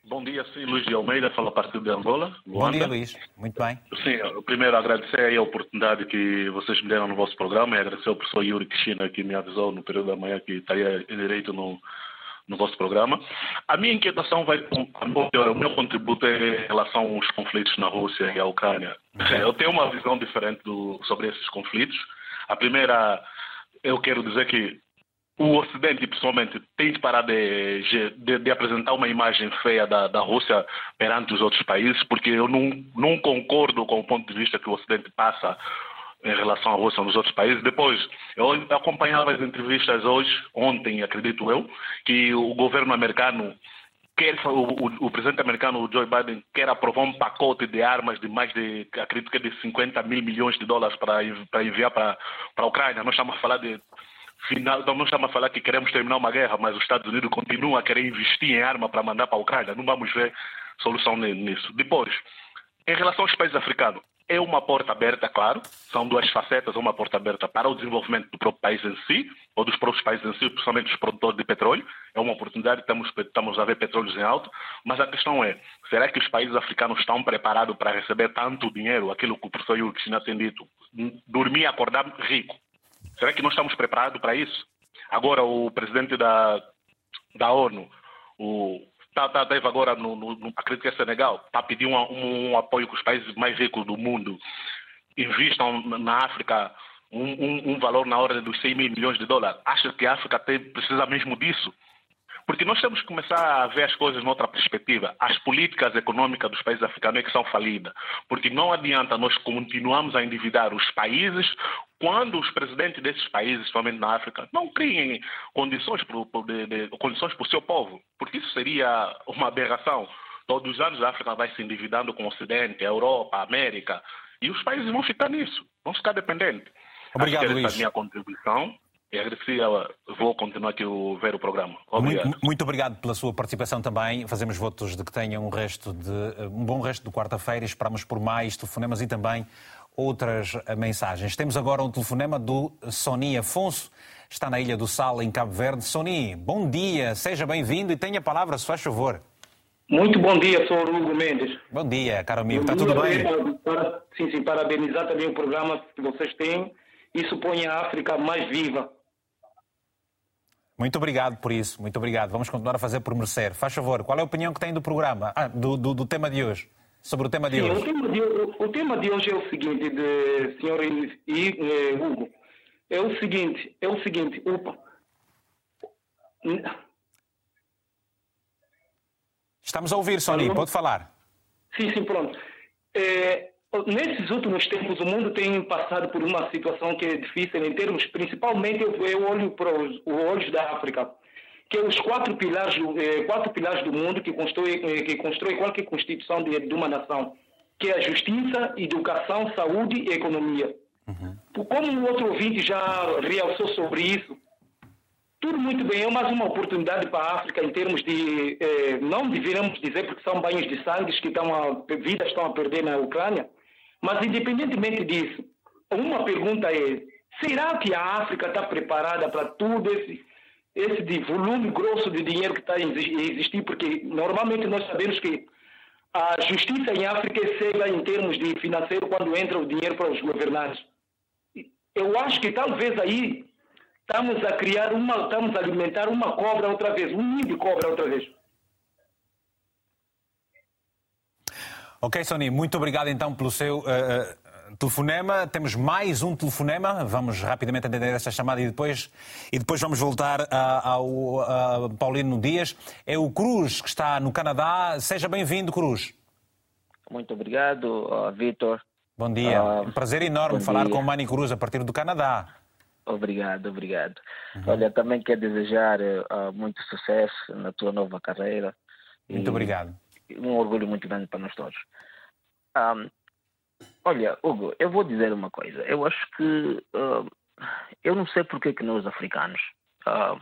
Bom dia, sim, Luís de Almeida, fala a partir de Angola. Luanda. Bom dia, Luís. Muito bem. Sim, primeiro agradecer a oportunidade que vocês me deram no vosso programa e agradecer ao professor Yuri Kishina que me avisou no período da manhã que estaria direito no, no vosso programa. A minha inquietação vai, o meu contributo é em relação aos conflitos na Rússia e a Ucrânia. Eu tenho uma visão diferente do, sobre esses conflitos. A primeira, eu quero dizer que o Ocidente, principalmente, tem de parar de, de, de, apresentar uma imagem feia da, da Rússia perante os outros países, porque eu não, não concordo com o ponto de vista que o Ocidente passa em relação à Rússia nos outros países. Depois, eu acompanhava as entrevistas hoje, ontem, acredito eu, que o governo americano quer, o, o, o, presidente americano Joe Biden quer aprovar um pacote de armas de mais de, acredito que de 50 mil milhões de dólares para, para enviar para, para a Ucrânia. Nós estamos a falar de final, não estamos a falar que queremos terminar uma guerra, mas os Estados Unidos continuam a querer investir em arma para mandar para a Ucrânia. Não vamos ver solução nisso. Depois, em relação aos países africanos, é uma porta aberta, claro, são duas facetas, uma porta aberta para o desenvolvimento do próprio país em si, ou dos próprios países em si, principalmente os produtores de petróleo. É uma oportunidade, estamos, estamos a ver petróleos em alto, mas a questão é, será que os países africanos estão preparados para receber tanto dinheiro, aquilo que o professor Yuri tem dito, dormir acordar rico? Será que nós estamos preparados para isso? Agora, o presidente da, da ONU, o tá, tá, deve agora, no, no, acredito que é Senegal, está pedindo um, um, apoio que os países mais ricos do mundo investam na África um, um, um, valor na ordem dos 100 mil milhões de dólares. Acha que a África tem, precisa mesmo disso? Porque nós temos que começar a ver as coisas noutra perspectiva. As políticas econômicas dos países africanos é que são falidas. Porque não adianta nós continuarmos a endividar os países quando os presidentes desses países, principalmente na África, não criem condições para o seu povo. Porque isso seria uma aberração. Todos os anos a África vai se endividando com o Ocidente, a Europa, a América. E os países vão ficar nisso, vão ficar dependentes. Obrigado, que essa é a minha contribuição e agradecia, vou continuar aqui a ver o programa. Obrigado. Muito, muito, obrigado pela sua participação também. Fazemos votos de que tenham um, resto de, um bom resto de quarta-feira e esperamos por mais telefonemas e também outras mensagens. Temos agora um telefonema do Soni Afonso, está na Ilha do Sal, em Cabo Verde. Soni, bom dia, seja bem-vindo e tenha a palavra, se faz favor. Muito bom dia, sou Hugo Mendes. Bom dia, caro amigo, está tudo bem? Para, sim, sim, parabenizar também o programa que vocês têm. Isso põe a África mais viva. Muito obrigado por isso, muito obrigado. Vamos continuar a fazer por merecer. Faz favor, qual é a opinião que tem do programa, ah, do, do, do, tema de hoje? Sobre o tema de Sim, hoje. O tema de, o, o tema de hoje é o seguinte, de senhor e, e, Hugo. É o seguinte, é o seguinte, opa. Estamos a ouvir, Sony, pode falar. Sim, sim, pronto. É, Nesses últimos tempos, o mundo tem passado por uma situação que é difícil em termos, principalmente eu, eu olho para os, os olhos da África, que é os quatro pilares, eh, quatro pilares do mundo que constrói, eh, que constrói qualquer constituição de, de, uma nação, que é a justiça, educação, saúde e economia. Uhum. Como o outro ouvinte já realçou sobre isso, tudo muito bem, é mais uma oportunidade para a África em termos de, eh, não deveríamos dizer porque são banhos de sangue que estão a, vidas estão a perder na Ucrânia, mas, independentemente disso, uma pergunta é: será que a África está preparada para tudo esse, esse volume grosso de dinheiro que está a existir? Porque normalmente nós sabemos que a justiça em África é cega em termos de financeiro quando entra o dinheiro para os governantes. Eu acho que talvez aí estamos a criar uma, estamos a alimentar uma cobra outra vez, um ninho de cobra outra vez. Ok, Sony, muito obrigado então pelo seu uh, telefonema. Temos mais um telefonema. Vamos rapidamente atender esta chamada e depois, e depois vamos voltar a, ao a Paulino Dias. É o Cruz que está no Canadá. Seja bem-vindo, Cruz. Muito obrigado, uh, Vitor. Bom dia. Uh, um prazer enorme falar dia. com o Mani Cruz a partir do Canadá. Obrigado, obrigado. Uhum. Olha, também quero desejar uh, muito sucesso na tua nova carreira. Muito obrigado. Um orgulho muito grande para nós todos. Um, olha, Hugo, eu vou dizer uma coisa. Eu acho que uh, eu não sei porque que nós africanos uh,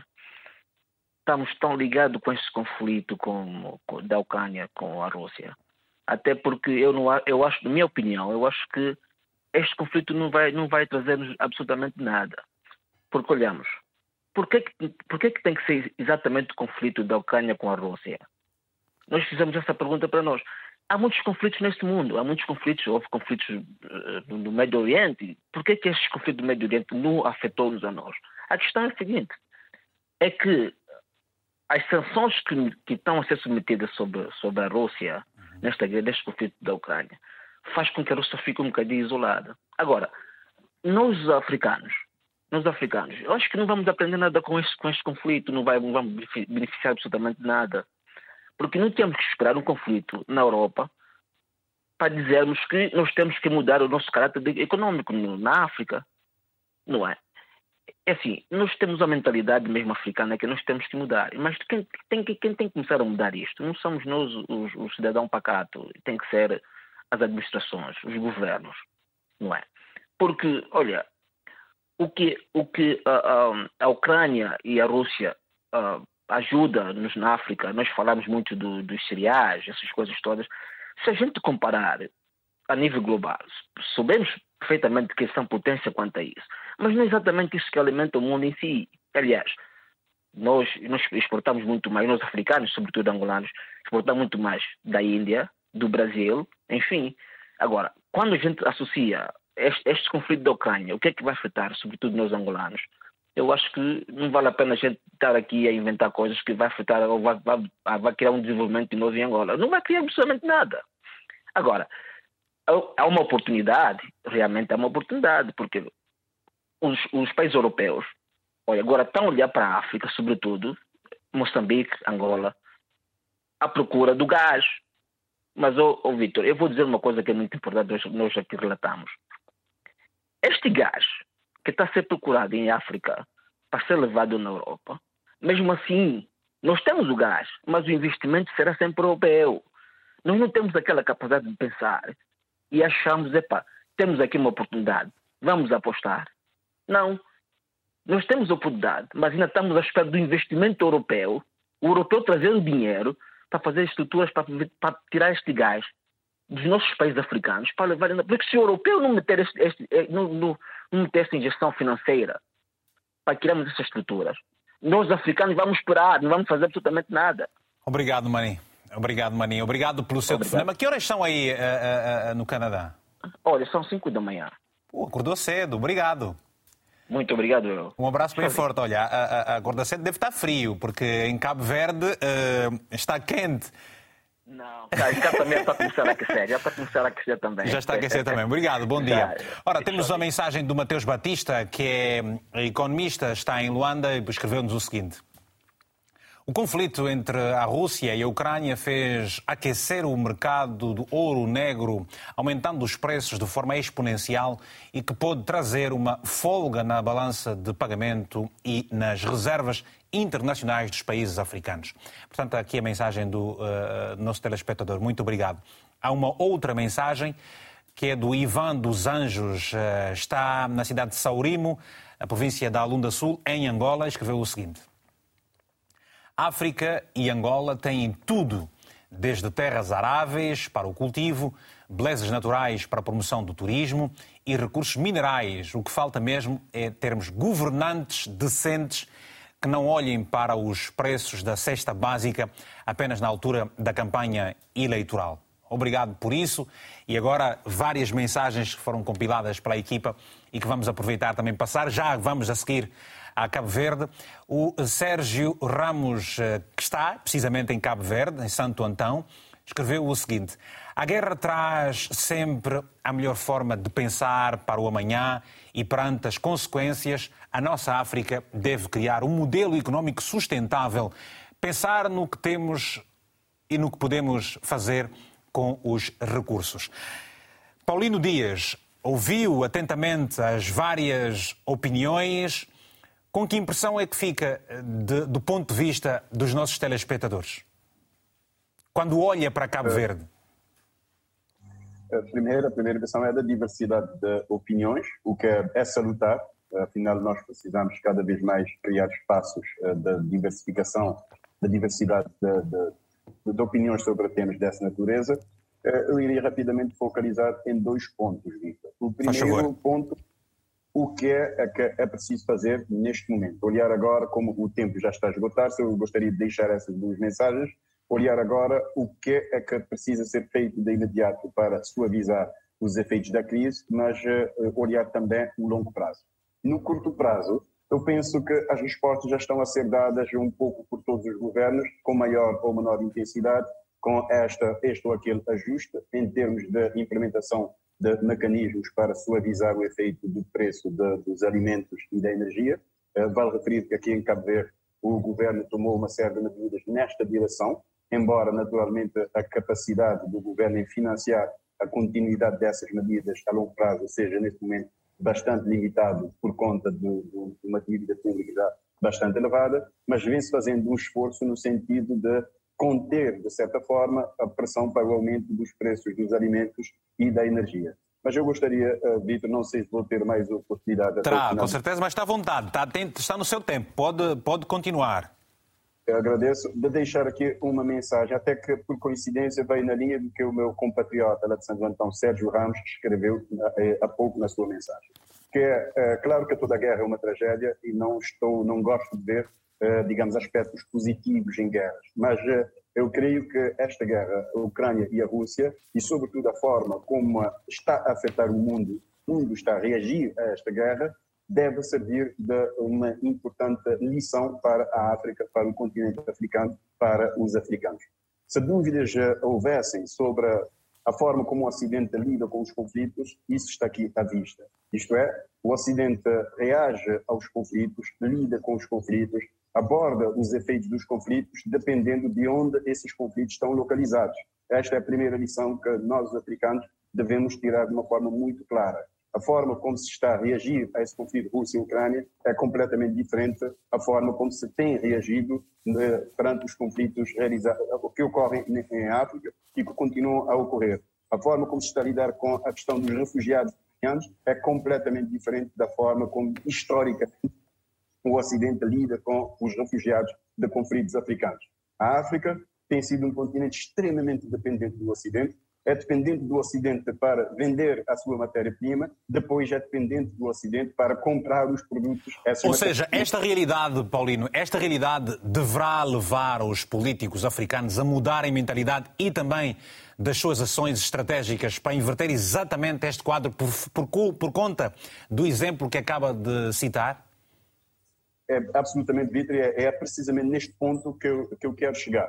estamos tão ligados com este conflito com, com, da Ucrânia com a Rússia. Até porque eu não eu acho, na minha opinião, eu acho que este conflito não vai não vai trazer-nos absolutamente nada. Porque olhamos, por que, por que, que tem que ser exatamente o conflito da Ucrânia com a Rússia? Nós fizemos essa pergunta para nós. Há muitos conflitos neste mundo, há muitos conflitos, houve conflitos uh, no Médio Oriente. Por que, que estes conflitos do Médio Oriente não afetou-nos a nós? A questão é a seguinte, é que as sanções que, que estão a ser submetidas sobre, sobre a Rússia uhum. nesta, neste conflito da Ucrânia faz com que a Rússia fique um bocadinho isolada. Agora, nós africanos, nós africanos, eu acho que não vamos aprender nada com este, com este conflito, não, vai, não vamos beneficiar absolutamente nada. Porque não temos que esperar um conflito na Europa para dizermos que nós temos que mudar o nosso caráter econômico na África. Não é? É assim, nós temos a mentalidade mesmo africana que nós temos que mudar. Mas quem tem, quem tem que começar a mudar isto? Não somos nós, os, os pacatos. Tem que ser as administrações, os governos. Não é? Porque, olha, o que, o que a, a, a Ucrânia e a Rússia uh, ajuda-nos na África, nós falamos muito do, dos cereais, essas coisas todas. Se a gente comparar a nível global, sabemos perfeitamente que são potência quanto a isso, mas não é exatamente isso que alimenta o mundo em si. Aliás, nós, nós exportamos muito mais, nós africanos, sobretudo angolanos, exportamos muito mais da Índia, do Brasil, enfim. Agora, quando a gente associa este, este conflito da Ucrânia, o que é que vai afetar, sobretudo nós angolanos? Eu acho que não vale a pena a gente estar aqui a inventar coisas que vai afetar ou vai, vai, vai criar um desenvolvimento de novo em Angola. Não vai criar absolutamente nada. Agora, há uma oportunidade, realmente é uma oportunidade, porque os, os países europeus, olha, agora estão a olhar para a África, sobretudo, Moçambique, Angola, à procura do gás. Mas, oh, oh, Vitor, eu vou dizer uma coisa que é muito importante, nós, nós aqui relatamos. Este gás que está a ser procurado em África para ser levado na Europa, mesmo assim, nós temos o gás, mas o investimento será sempre europeu. Nós não temos aquela capacidade de pensar e achamos, epa, temos aqui uma oportunidade, vamos apostar. Não. Nós temos oportunidade, mas ainda estamos à espera do investimento europeu, o europeu trazendo dinheiro para fazer estruturas para, para tirar este gás dos nossos países africanos para levar. Porque se o europeu não meter, este, este, eh, meter essa injeção financeira para criarmos essas estruturas, nós africanos vamos esperar, não vamos fazer absolutamente nada. Obrigado, Mani. Obrigado, Mani. Obrigado pelo seu telefonema. Que horas são aí uh, uh, uh, no Canadá? Olha, são 5 da manhã. Pô, acordou cedo. Obrigado. Muito obrigado, eu. Um abraço bem forte. Olha, a, a, a cedo deve estar frio, porque em Cabo Verde está quente. Não, já, já também está a começar a aquecer, já está a começar a aquecer também. Já está a aquecer também. Obrigado, bom dia. Ora, temos a mensagem do Mateus Batista, que é economista, está em Luanda e escreveu-nos o seguinte. O conflito entre a Rússia e a Ucrânia fez aquecer o mercado do ouro negro, aumentando os preços de forma exponencial e que pode trazer uma folga na balança de pagamento e nas reservas internacionais dos países africanos. Portanto, aqui a mensagem do uh, nosso telespectador. Muito obrigado. Há uma outra mensagem que é do Ivan dos Anjos, uh, está na cidade de Saurimo, na província da Alunda Sul, em Angola, escreveu o seguinte: África e Angola têm tudo, desde terras aráveis para o cultivo, belezas naturais para a promoção do turismo e recursos minerais. O que falta mesmo é termos governantes decentes que não olhem para os preços da cesta básica apenas na altura da campanha eleitoral. Obrigado por isso. E agora, várias mensagens que foram compiladas pela equipa e que vamos aproveitar também passar. Já vamos a seguir a Cabo Verde. O Sérgio Ramos, eh, que está precisamente em Cabo Verde, em Santo Antão, escreveu o seguinte: A guerra traz sempre a melhor forma de pensar para o amanhã e perante as consequências, a nossa África deve criar um modelo económico sustentável, pensar no que temos e no que podemos fazer com os recursos. Paulino Dias, ouviu atentamente as várias opiniões. Com que impressão é que fica de, do ponto de vista dos nossos telespectadores? Quando olha para Cabo Verde? A primeira, a primeira impressão é da diversidade de opiniões, o que é salutar. Afinal, nós precisamos cada vez mais criar espaços de diversificação, da diversidade de, de, de opiniões sobre temas dessa natureza. Eu iria rapidamente focalizar em dois pontos, Vitor. O primeiro ponto, o que é, que é preciso fazer neste momento? Olhar agora, como o tempo já está a esgotar-se, eu gostaria de deixar essas duas mensagens. Olhar agora o que é que precisa ser feito de imediato para suavizar os efeitos da crise, mas uh, olhar também o longo prazo. No curto prazo, eu penso que as respostas já estão a ser dadas um pouco por todos os governos, com maior ou menor intensidade, com esta, este ou aquele ajuste em termos de implementação de mecanismos para suavizar o efeito do preço de, dos alimentos e da energia. Uh, vale referir que aqui em Cabo Verde o governo tomou uma série de medidas nesta direção, embora naturalmente a capacidade do governo em financiar a continuidade dessas medidas a longo prazo seja neste momento bastante limitado por conta de, de, de uma dívida pública bastante elevada, mas vem-se fazendo um esforço no sentido de conter, de certa forma, a pressão para o aumento dos preços dos alimentos e da energia. Mas eu gostaria, uh, Vitor, não sei se vou ter mais oportunidade. Terá, com certeza, mas está à vontade, está, está no seu tempo, pode, pode continuar. Eu agradeço de deixar aqui uma mensagem, até que por coincidência veio na linha do que o meu compatriota lá de Santo Antão, Sérgio Ramos, escreveu eh, há pouco na sua mensagem. Que é, é claro que toda guerra é uma tragédia e não estou, não gosto de ver eh, digamos, aspectos positivos em guerras. Mas eh, eu creio que esta guerra, a Ucrânia e a Rússia, e sobretudo a forma como está a afetar o mundo, o mundo está a reagir a esta guerra, deve servir de uma importante lição para a África, para o continente africano, para os africanos. Se dúvidas eh, houvessem sobre a forma como o Ocidente lida com os conflitos, isso está aqui à vista. Isto é, o Ocidente reage aos conflitos, lida com os conflitos, aborda os efeitos dos conflitos dependendo de onde esses conflitos estão localizados. Esta é a primeira lição que nós, os africanos, devemos tirar de uma forma muito clara. A forma como se está a reagir a esse conflito Rússia e Ucrânia é completamente diferente da forma como se tem reagido né, perante os conflitos que ocorrem em África e que continuam a ocorrer. A forma como se está a lidar com a questão dos refugiados é completamente diferente da forma como, historicamente, o Ocidente lida com os refugiados de conflitos africanos. A África tem sido um continente extremamente dependente do Ocidente, é dependente do Ocidente para vender a sua matéria-prima, depois é dependente do Ocidente para comprar os produtos. Ou seja, esta realidade, Paulino, esta realidade deverá levar os políticos africanos a mudarem mentalidade e também das suas ações estratégicas para inverter exatamente este quadro por, por, por conta do exemplo que acaba de citar? é absolutamente, Vitor, é, é precisamente neste ponto que eu, que eu quero chegar.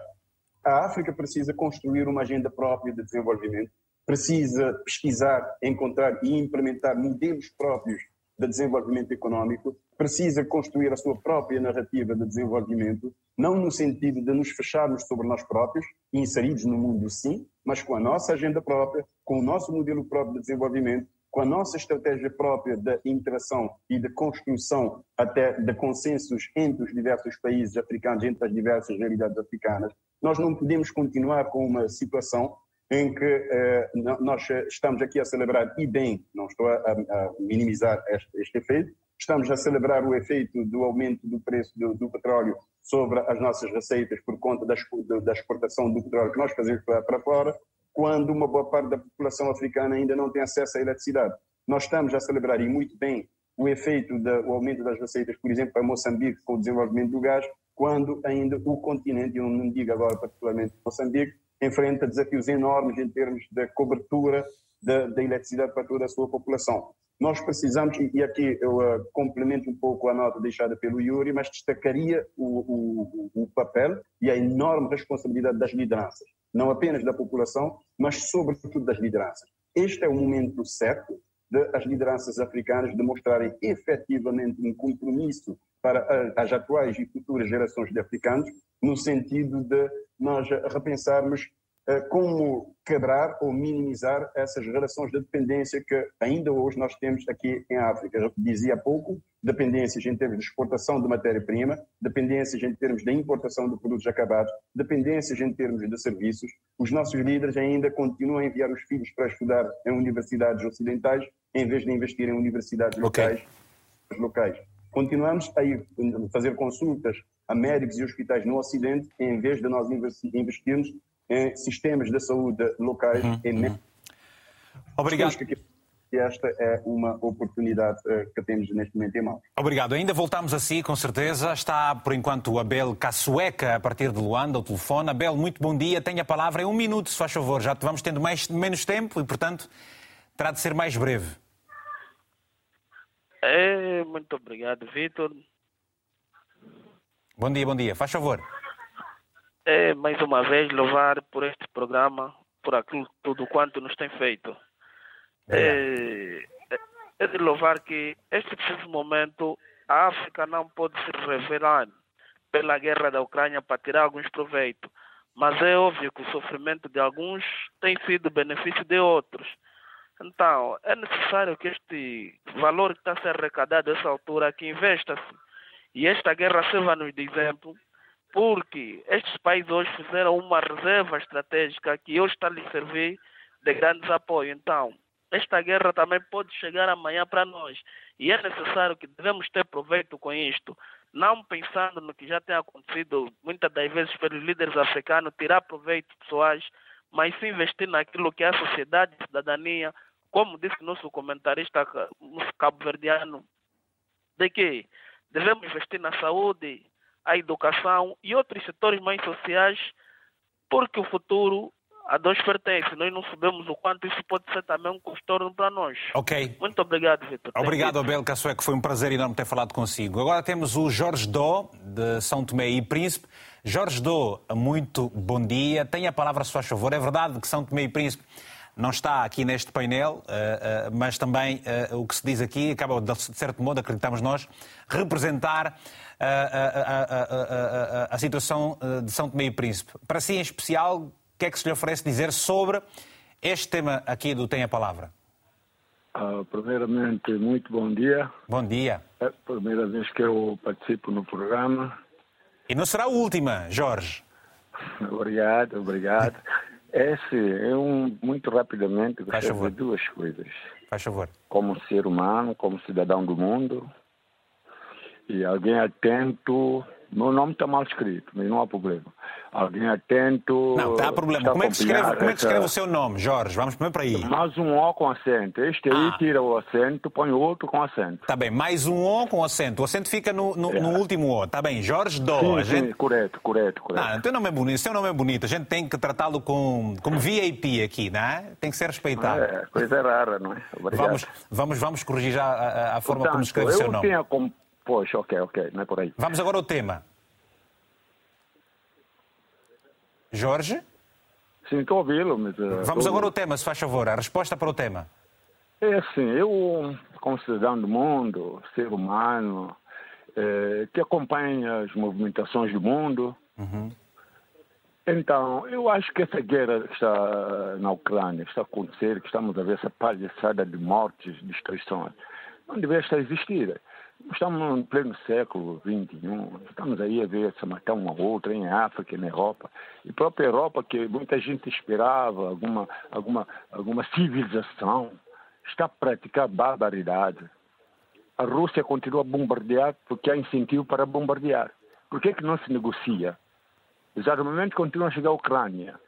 A África precisa construir uma agenda própria de desenvolvimento, precisa pesquisar, encontrar e implementar modelos próprios de desenvolvimento econômico, precisa construir a sua própria narrativa de desenvolvimento, não no sentido de nos fecharmos sobre nós próprios, inseridos no mundo sim, mas com a nossa agenda própria, com o nosso modelo próprio de desenvolvimento, com a nossa estratégia própria de interação e de construção até de consensos entre os diversos países africanos, entre as diversas realidades africanas, nós não podemos continuar com uma situação em que eh, nós estamos aqui a celebrar, e bem, não estou a, a minimizar este, este, efeito, estamos a celebrar o efeito do aumento do preço do, do petróleo sobre as nossas receitas por conta da, da exportação do petróleo que nós fazemos para, para fora, quando uma boa parte da população africana ainda não tem acesso à eletricidade. Nós estamos a celebrar, e muito bem, o efeito do aumento das receitas, por exemplo, para Moçambique, com o desenvolvimento do gás, quando ainda o continente, eu não digo agora particularmente Moçambique, enfrenta desafios enormes em termos de cobertura da, da eletricidade para toda a sua população. Nós precisamos, e aqui eu uh, complemento um pouco a nota deixada pelo Yuri, mas destacaria o, o, o papel e a enorme responsabilidade das lideranças não apenas da população, mas sobretudo das lideranças. Este é o momento certo de as lideranças africanas demonstrarem efetivamente um compromisso para as atuais e futuras gerações de africanos, no sentido de nós repensarmos eh, como quebrar ou minimizar essas relações de dependência que ainda hoje nós temos aqui em África. Eu dizia há pouco, dependências em termos de exportação de matéria-prima, dependências em termos de importação de produtos acabados, dependências em termos de serviços. Os nossos líderes ainda continuam a enviar os filhos para estudar em universidades ocidentais em vez de investir em universidades locais. Okay. locais. Continuamos a ir fazer consultas a médicos e hospitais no Ocidente em vez de nós investirmos em sistemas de saúde locais. Uhum, em... Uhum. Obrigado. Esta é uma oportunidade uh, que temos neste momento em mãos. Obrigado. Ainda voltamos a si, com certeza. Está, por enquanto, o Abel Cassueca, a partir de Luanda, ao telefone. Abel, muito bom dia. Tenha a palavra em um minuto, se faz favor. Já vamos tendo mais, menos tempo e, portanto, terá de ser mais breve. É, muito obrigado, Vitor. Bom dia, bom dia. Faz favor. É, mais uma vez, louvar por este programa, por aquilo, tudo quanto nos tem feito. É, é, é de louvar que este preciso momento a África não pode se revelar pela guerra da Ucrânia para tirar alguns proveitos. Mas é óbvio que o sofrimento de alguns tem sido benefício de outros. Então, é necessário que este valor que está a ser arrecadado nessa altura, que investa-se e esta guerra serva-nos de exemplo, porque estes países hoje fizeram uma reserva estratégica que hoje está a lhe servir de grandes apoio. Então, esta guerra também pode chegar amanhã para nós. E é necessário que devemos ter proveito com isto. Não pensando no que já tem acontecido muitas das vezes pelos líderes africanos, tirar proveito pessoais, mas sim investir naquilo que é a sociedade e a cidadania, como disse nosso comentarista cabo-verdiano, de que Devemos investir na saúde, a educação e outros setores mais sociais, porque o futuro a dois pertence. Nós não sabemos o quanto isso pode ser também um contorno para nós. Ok. Muito obrigado, Vitor. Obrigado, Abel Cassueco. Foi um prazer enorme ter falado consigo. Agora temos o Jorge Dó, de São Tomé e Príncipe. Jorge Dó, muito bom dia. Tenha a palavra, se faz favor. É verdade que São Tomé e Príncipe não está aqui neste painel, eh, eh, mas também eh, o que se diz aqui acaba, de certo modo, acreditamos nós, representar a, a, a, a situação de São Tomé e Príncipe. Para si, em especial, o que é que se lhe oferece dizer sobre este tema aqui do Tem a Palavra? Uh, primeiramente, muito bom dia. Bom dia. É a primeira vez que eu participo no programa. E não será a última, Jorge. obrigado, obrigado. É sim, eu muito rapidamente gostaria de duas coisas. Faz favor. Como ser humano, como cidadão do mundo, e alguém atento meu nome está mal escrito, mas não há problema. Alguém atento. Não, está problema. Como é, que escreve, como é que escreve o seu nome, Jorge? Vamos primeiro para aí. Mais um O com acento. Este aí ah. tira o acento, põe outro com acento. Está bem, mais um O com acento. O acento fica no, no, é. no último O. Está bem, Jorge Dó. Sim, gente... sim, correto, correto, correto. Não, teu nome é bonito, seu nome é bonito. A gente tem que tratá-lo com, como VIP aqui, não é? Tem que ser respeitado. É, coisa rara, não é? Obrigado. Vamos, vamos, vamos corrigir já a, a forma Portanto, como escreve o seu nome. Tinha como... Poxa, ok, ok, não é por aí. Vamos agora ao tema. Jorge? Sim, estou a ouvi-lo. Mas, uh, Vamos agora ao tema, se faz favor, a resposta para o tema. É assim, eu, como cidadão do mundo, ser humano, é, que acompanha as movimentações do mundo, uhum. então, eu acho que essa guerra que está na Ucrânia, que está a acontecer, que estamos a ver essa palhaçada de mortes, destruições, não deveria estar existir. Estamos no pleno século XXI, estamos aí a ver se matar uma ou outra em África, na Europa. E própria Europa, que muita gente esperava alguma, alguma, alguma civilização, está a praticar barbaridade. A Rússia continua a bombardear porque há incentivo para bombardear. Por que, que não se negocia? Os armamentos continuam a chegar à Ucrânia.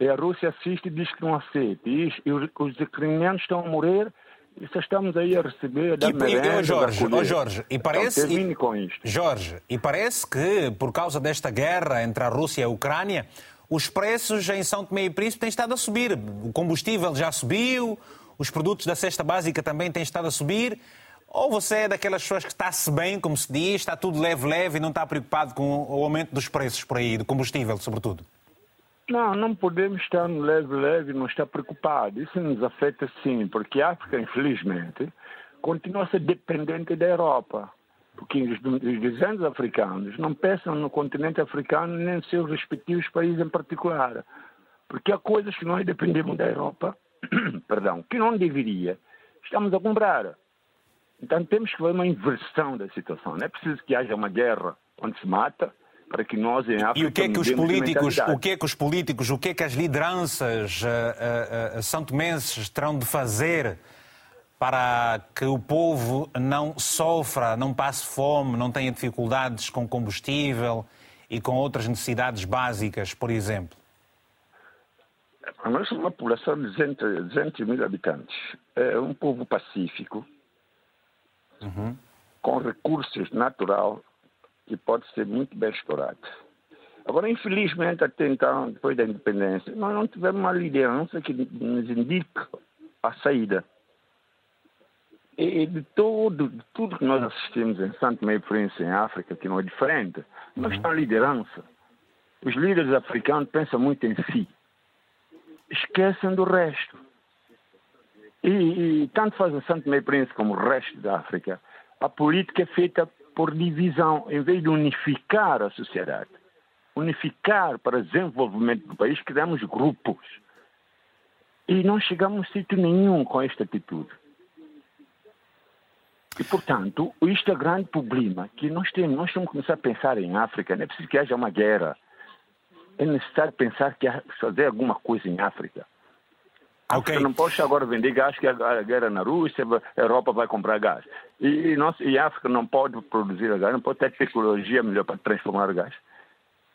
E a Rússia assiste e diz que não aceita. E os ucranianos estão a morrer e só estamos aí a receber da e, merenda, oh Jorge, oh Jorge, e parece então, com isto. Jorge, e parece que por causa desta guerra entre a Rússia e a Ucrânia, os preços em São Tomé e Príncipe têm estado a subir. O combustível já subiu, os produtos da cesta básica também têm estado a subir. Ou você é daquelas pessoas que está-se bem, como se diz, está tudo leve-leve e não está preocupado com o aumento dos preços por aí, do combustível, sobretudo? Não, não podemos estar no leve-leve, não estar preocupado. Isso nos afeta sim, porque a África, infelizmente, continua a ser dependente da Europa. Porque os, os africanos não pensam no continente africano nem nos seus respectivos países em particular. Porque há coisas que nós dependemos da Europa, perdão, que não deveria, estamos a comprar. Então temos que ver uma inversão da situação. Não é preciso que haja uma guerra onde se mata, para que nós em África e o que é que os políticos, o que é que os políticos, o que é que as lideranças uh, uh, uh, são tomenses terão de fazer para que o povo não sofra, não passe fome, não tenha dificuldades com combustível e com outras necessidades básicas, por exemplo? Nós somos uma população de 200, 200 mil habitantes. É um povo pacífico, Uhum. com recursos naturais que pode ser muito bem explorado. Agora, infelizmente, até então, depois da independência, nós não tivemos uma liderança que nos indique a saída. E de todo, de tudo que nós assistimos em Santo e Príncipe, em África, que não é diferente, não está a liderança. Os líderes africanos pensam muito em si. Esquecem do resto. E, e tanto faz o Santo e Príncipe como o resto da África, a política é feita por divisão, em vez de unificar a sociedade. Unificar para o desenvolvimento do país, criamos grupos. E não chegamos a sítio nenhum com esta atitude. E, portanto, isto é o grande problema que nós temos. Nós temos que começar a pensar em África. Não é preciso que haja uma guerra. É necessário pensar que fazer alguma coisa em África. África não pode agora vender gás, que a guerra na Rússia, a Europa vai comprar gás. E, e, nós, e a África não pode produzir gás, não pode ter tecnologia melhor para transformar gás.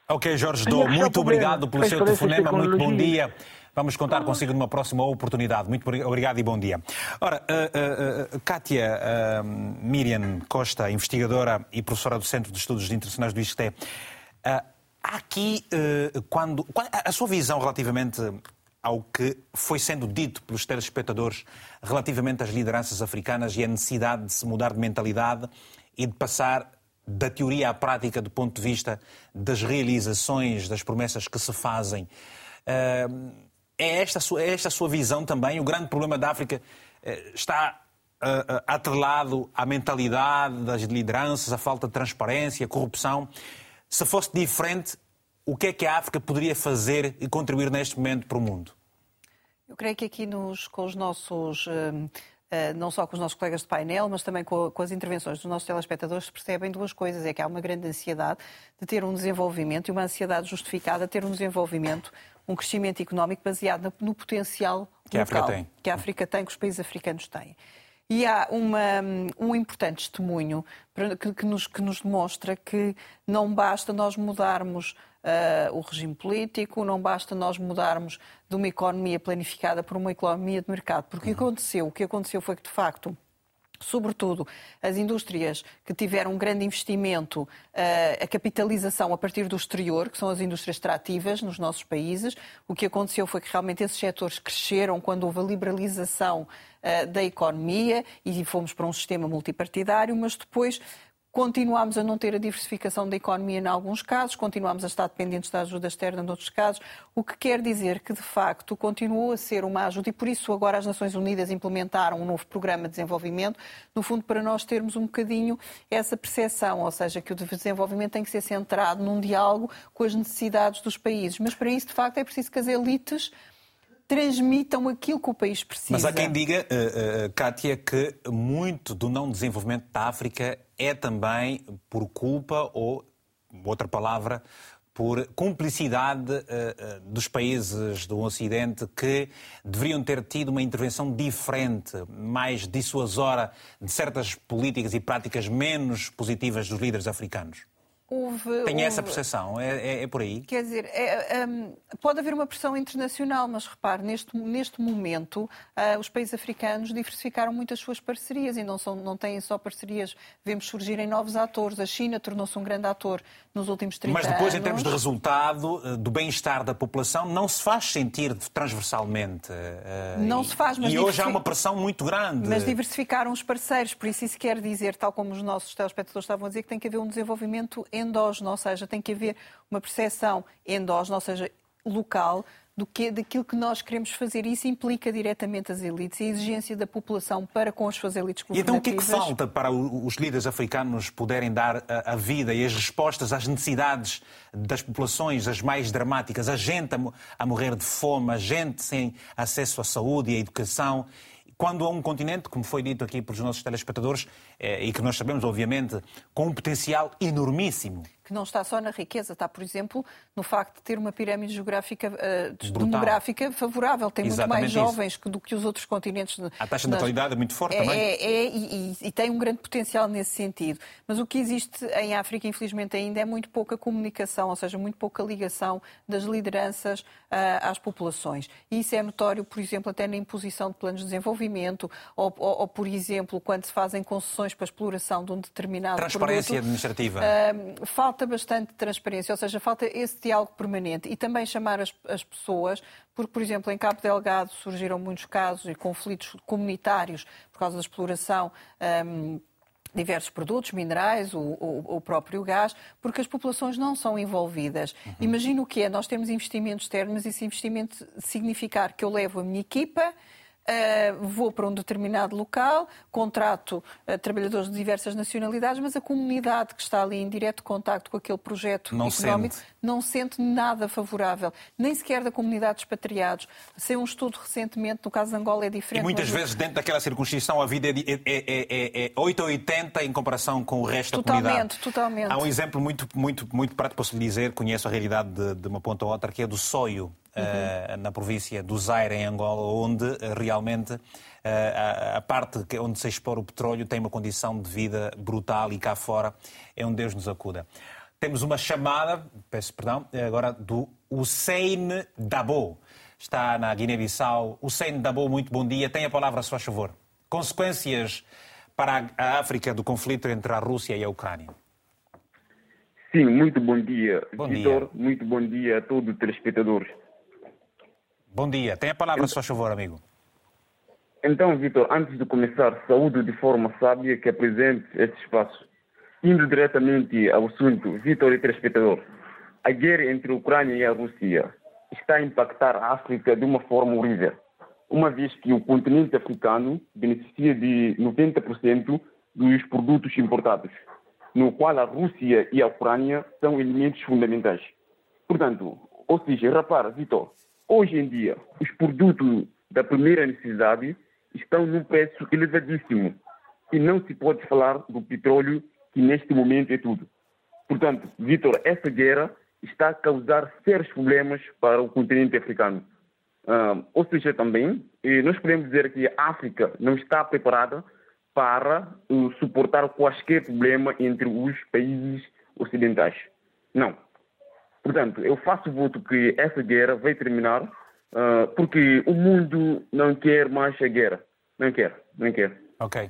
Ok, Jorge Dou, muito obrigado pelo seu telefonema, muito bom dia. Vamos contar consigo numa próxima oportunidade. Muito obrigado e bom dia. Ora, uh, uh, uh, Kátia Miriam Costa, investigadora e professora do Centro de Estudos Internacionais do ISCTE, há aqui, quando, a sua visão relativamente ao que foi sendo dito pelos telespectadores relativamente às lideranças africanas e a necessidade de se mudar de mentalidade e de passar da teoria à prática do ponto de vista das realizações, das promessas que se fazem. É esta, é esta a sua visão também? O grande problema da África está atrelado à mentalidade das lideranças, à falta de transparência, à corrupção. Se fosse diferente, o que é que a África poderia fazer e contribuir neste momento para o mundo? Eu creio que aqui nos, com os nossos. Uh, não só com os nossos colegas de painel, mas também com, com, as intervenções dos nossos telespectadores, se percebem duas coisas. É que há uma grande ansiedade de ter um desenvolvimento, e uma ansiedade justificada de ter um desenvolvimento, um crescimento económico baseado no, no potencial que local a África tem. que a África tem, que os países africanos têm. E há uma, um importante testemunho que, que, nos, que nos demonstra que não basta nós mudarmos uh, o regime político, não basta nós mudarmos de uma economia planificada para uma economia de mercado. Porque o que aconteceu? O que aconteceu foi que, de facto, sobretudo as indústrias que tiveram um grande investimento, a capitalização a partir do exterior, que são as indústrias extrativas nos nossos países. O que aconteceu foi que realmente esses setores cresceram quando houve a liberalização da economia e fomos para um sistema multipartidário, mas depois continuamos a não ter a diversificação da economia em alguns casos, continuamos a estar dependentes da ajuda externa noutros casos, o que quer dizer que, de facto, continuou a ser uma ajuda e por isso agora as Nações Unidas implementaram um novo programa de desenvolvimento, no fundo para nós termos um bocadinho essa percepção, ou seja, que o desenvolvimento tem que ser centrado num diálogo com as necessidades dos países. Mas para isso, de facto, é preciso que as elites transmitam aquilo que o país precisa. Mas há quem diga, uh, uh, Kátia, que muito do não desenvolvimento da África é também por culpa ou, outra palavra, por cumplicidade dos países do Ocidente que deveriam ter tido uma intervenção diferente, mais dissuasora de certas políticas e práticas menos positivas dos líderes africanos. Houve, Tem essa percepção? É, é, é, por aí? Quer dizer, é, um, pode haver uma pressão internacional, mas repare, neste, neste momento uh, os países africanos diversificaram muito as suas parcerias e não, são, não têm só parcerias. Vemos surgirem novos atores. A China tornou-se um grande ator nos últimos 30 anos. Mas depois, anos. em termos de resultado, do bem-estar da população, não se faz sentir transversalmente. Uh, não se faz, mas E hoje há uma pressão muito grande. Mas diversificaram os parceiros, por isso isso quer dizer, tal como os nossos telespectadores estavam a dizer, que tem que haver um desenvolvimento endógeno, ou seja, tem que haver uma percepção endógena, ou seja, local, do que, daquilo que nós queremos fazer. Isso implica diretamente as elites e a exigência da população para com as suas elites E então o que é que falta para os líderes africanos poderem dar a, a vida e as respostas às necessidades das populações, as mais dramáticas? A gente a, a morrer de fome, a gente sem acesso à saúde e à educação. Quando há um continente, como foi dito aqui pelos nossos telespectadores, eh, e que nós sabemos, obviamente, com um potencial enormíssimo. Que não está só na riqueza, está, por exemplo, no facto de ter uma pirâmide geográfica, Brutal. demográfica favorável. Tem muito Exatamente mais isso. jovens que- do que os outros continentes. A taxa de natalidade é muito forte é, também. É, é, e, e- e tem um grande potencial nesse sentido. Mas o que existe em África, infelizmente, ainda é muito pouca comunicação, ou seja, muito pouca ligação das lideranças ah, às populações. E isso é notório, por exemplo, até na imposição de planos de desenvolvimento, ou, ou- ou, por exemplo, quando se fazem concessões para a exploração de um determinado Transparência produto. administrativa. Ah, falta bastante transparência, ou seja, falta esse diálogo permanente e também chamar as, as pessoas, porque, por exemplo, em Cabo Delgado surgiram muitos casos e conflitos comunitários por causa da exploração. ahm, diversos produtos, minerais, o, o- o próprio gás, porque as populações não são envolvidas. Imagina o que é, nós temos investimentos externos, mas esse investimento significar que eu levo a minha equipa, vou para um determinado local, contrato uh, trabalhadores de diversas nacionalidades, mas a comunidade que está ali em direto contacto com aquele projeto Não económico sente. não sente nada favorável, nem sequer da comunidade de expatriados. Saiu um estudo recentemente, no caso de Angola é E diferente. muitas mas- vezes, dentro daquela circunscrição, a vida é, é, é, é, é 8 ou 80 em comparação com o resto da Totalmente, comunidade. totalmente. Há um exemplo muito, muito, muito prático, posso lhe dizer, conheço a realidade de, de uma ponta a outra, que é do Soio, eh, na província do Zaire, em Angola, onde eh, realmente eh, a, parte onde se explora o petróleo tem uma condição de vida brutal e cá fora é onde Deus nos acuda. Temos uma chamada, peço perdão, agora do Hussein Dabo. Está na Guiné-Bissau. Hussein Dabo, muito bom dia. Tem a palavra, a sua favor. Consequências para a África do conflito entre a Rússia e a Ucrânia. Sim, muito bom dia, Bom Vitor. Muito bom dia a todos os telespectadores. Bom dia. Tem a palavra, a sua favor, amigo. Então, Vitor, antes de começar, saúde de forma sábia que apresente este espaço. Indo diretamente ao assunto, Vitor e telespectador, a guerra entre a Ucrânia e a Rússia está a impactar a África de uma forma horrível, uma vez que o continente africano beneficia de 90% dos produtos importados, no qual a Rússia e a Ucrânia são elementos fundamentais. Portanto, ou seja, repara, Vitor, hoje em dia, os produtos da primeira necessidade estão num preço elevadíssimo e não se pode falar do petróleo, que neste momento é tudo. Portanto, Vitor, essa guerra está a causar sérios problemas para o continente africano. Ah, ou seja, também, eh, nós podemos dizer que a África não está preparada para eh, suportar quaisquer problema entre os países ocidentais. Não. Portanto, eu faço voto que essa guerra vai terminar ah, porque o mundo não quer mais a guerra. Não quer, não quer. Ok.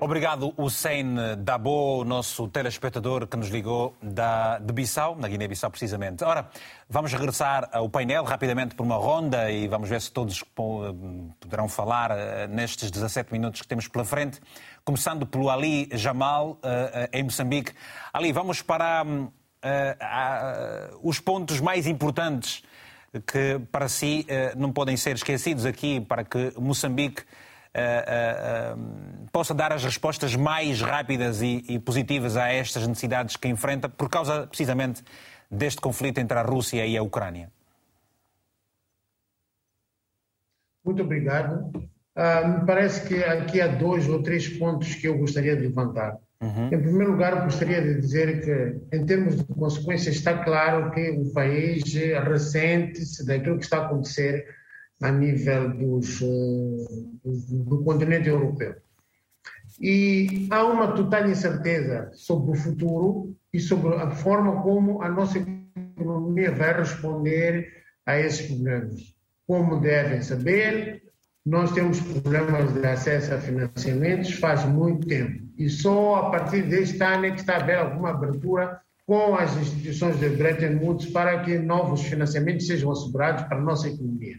Obrigado, Hussein Dabo, nosso telespectador que nos ligou da, de Bissau, na Guiné-Bissau, precisamente. Ora, vamos regressar ao painel rapidamente por uma ronda e vamos ver se todos po- poderão falar eh, nestes 17 minutos que temos pela frente. Começando pelo Ali Jamal, em Moçambique. Ali, vamos para hum, ah, os pontos mais importantes que para si eh, não podem ser esquecidos aqui para que Moçambique eh, eh, eh, possa dar as respostas mais rápidas e, positivas a estas necessidades que enfrenta por causa precisamente deste conflito entre a Rússia e a Ucrânia. Muito obrigado. Ah, me parece que aqui há dois ou três pontos que eu gostaria de levantar. Em primeiro lugar, gostaria de dizer que, em termos de consequências, está claro que o país ressente-se daquilo que está a acontecer a nível dos, eh, do, do continente europeu. E há uma total incerteza sobre o futuro e sobre a forma como a nossa economia vai responder a esses problemas. Como devem saber, nós temos problemas de acesso a financiamentos faz muito tempo. E só a partir deste ano é que está a alguma abertura com as instituições de Bretton Woods para que novos financiamentos sejam assegurados para a nossa economia.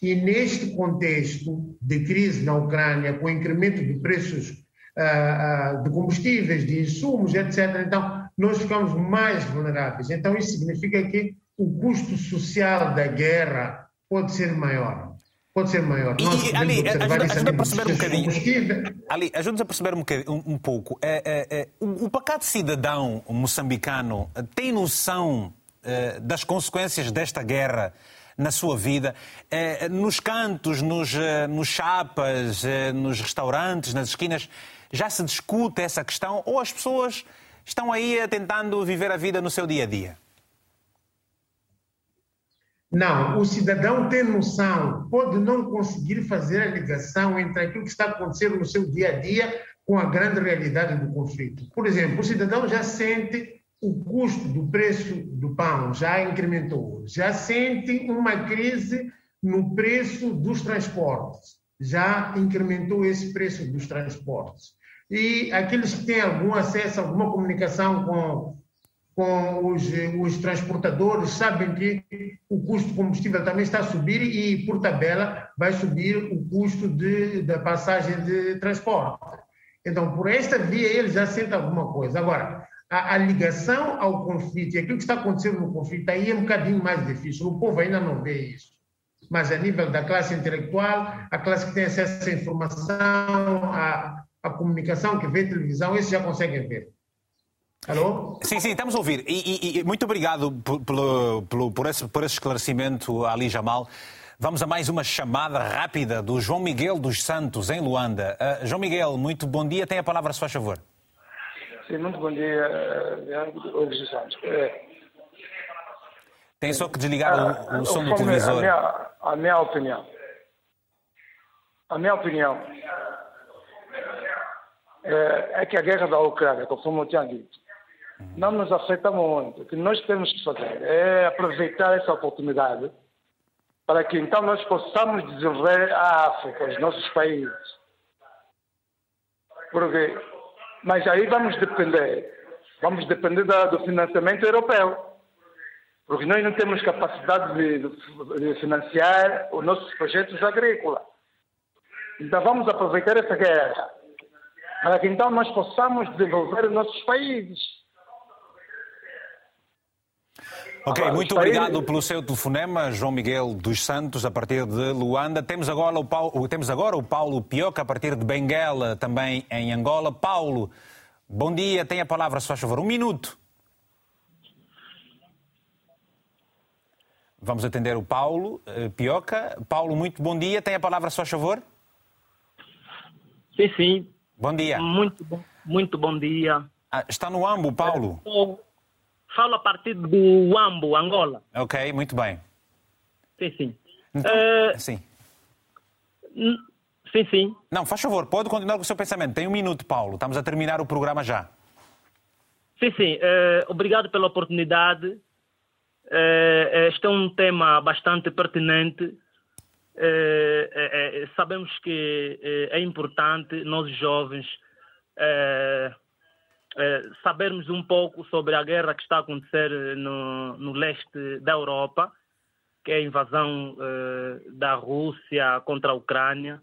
E neste contexto de crise na Ucrânia, com o incremento de preços ah, ah, de combustíveis, de insumos, etc., então nós ficamos mais vulneráveis. Então isso significa que o custo social da guerra pode ser maior. Pode ser maior. E, Nós e Ali, podemos ajuda, a perceber um bocadinho. Ali, ajuda-nos a perceber um, um- um pouco. É, é, é, o, o pacato cidadão moçambicano tem noção eh, das consequências desta guerra na sua vida? Eh, nos cantos, nos, eh, nos chapas, eh, nos restaurantes, nas esquinas, já se discute essa questão ou as pessoas estão aí tentando viver a vida no seu dia a dia? Não, o cidadão tem noção, pode não conseguir fazer a ligação entre aquilo que está acontecendo no seu dia a dia com a grande realidade do conflito. Por exemplo, o cidadão já sente o custo do preço do pão, já incrementou, já sente uma crise no preço dos transportes, já incrementou esse preço dos transportes. E aqueles que têm algum acesso, alguma comunicação com com os, os transportadores sabem que o custo do combustível também está a subir e, por tabela, vai subir o custo de, da passagem de transporte. Então, por esta via, eles já sentem alguma coisa. Agora, a, a ligação ao conflito e aquilo que está acontecendo no conflito aí é um bocadinho mais difícil. O povo ainda não vê isso. Mas, a nível da classe intelectual, a classe que tem acesso à informação, à, à comunicação, que vê televisão, esses já conseguem ver. Alô? Sim, sim, estamos a ouvir. E, e- e muito obrigado por, pelo- pelo- por, esse, por esse esclarecimento, Ali Jamal. Vamos a mais uma chamada rápida do João Miguel dos Santos, em Luanda. Ah, João Miguel, muito bom dia. Tem a palavra, se faz favor. Sim, muito bom dia, Hugo dos Santos. Eh, Tem só que desligar o, o som do televisor. A minha, a minha opinião. A minha opinião é, é que a guerra da Ucrânia, conforme eu tinha dito, não nos afeta muito. O que nós temos que fazer é aproveitar essa oportunidade para que então nós possamos desenvolver a África, os nossos países. Porque, mas aí vamos depender, vamos depender da- do financiamento europeu. Porque nós não temos capacidade de, de- financiar os nossos projetos agrícolas. Então vamos aproveitar essa guerra para que então nós possamos desenvolver os nossos países. Ok, muito obrigado pelo seu telefonema, João Miguel dos Santos, a partir de Luanda. Temos agora o Paulo, temos agora o Paulo Pioca, a partir de Benguela, também em Angola. Paulo, bom dia. Tem a palavra, se faz favor. Um minuto. Vamos atender o Paulo eh, Pioca. Paulo, muito bom dia. Tem a palavra, se faz favor. Sim, sim. Bom dia. Muito bom, muito bom dia. Ah, está no Ambo, Paulo? Eu falo a partir do Ambo, Angola. Ok, muito bem. Sim, sim. Então, Eh, sim. sim, sim. Não, faz favor, pode continuar com o seu pensamento. Tem um minuto, Paulo. Estamos a terminar o programa já. Sim, sim. Eh, obrigado pela oportunidade. Eh, este é um tema bastante pertinente. Eh, sabemos que é importante nós jovens sabermos um pouco sobre a guerra que está a acontecer eh, no, no leste da Europa, que é a invasão eh, da Rússia contra a Ucrânia,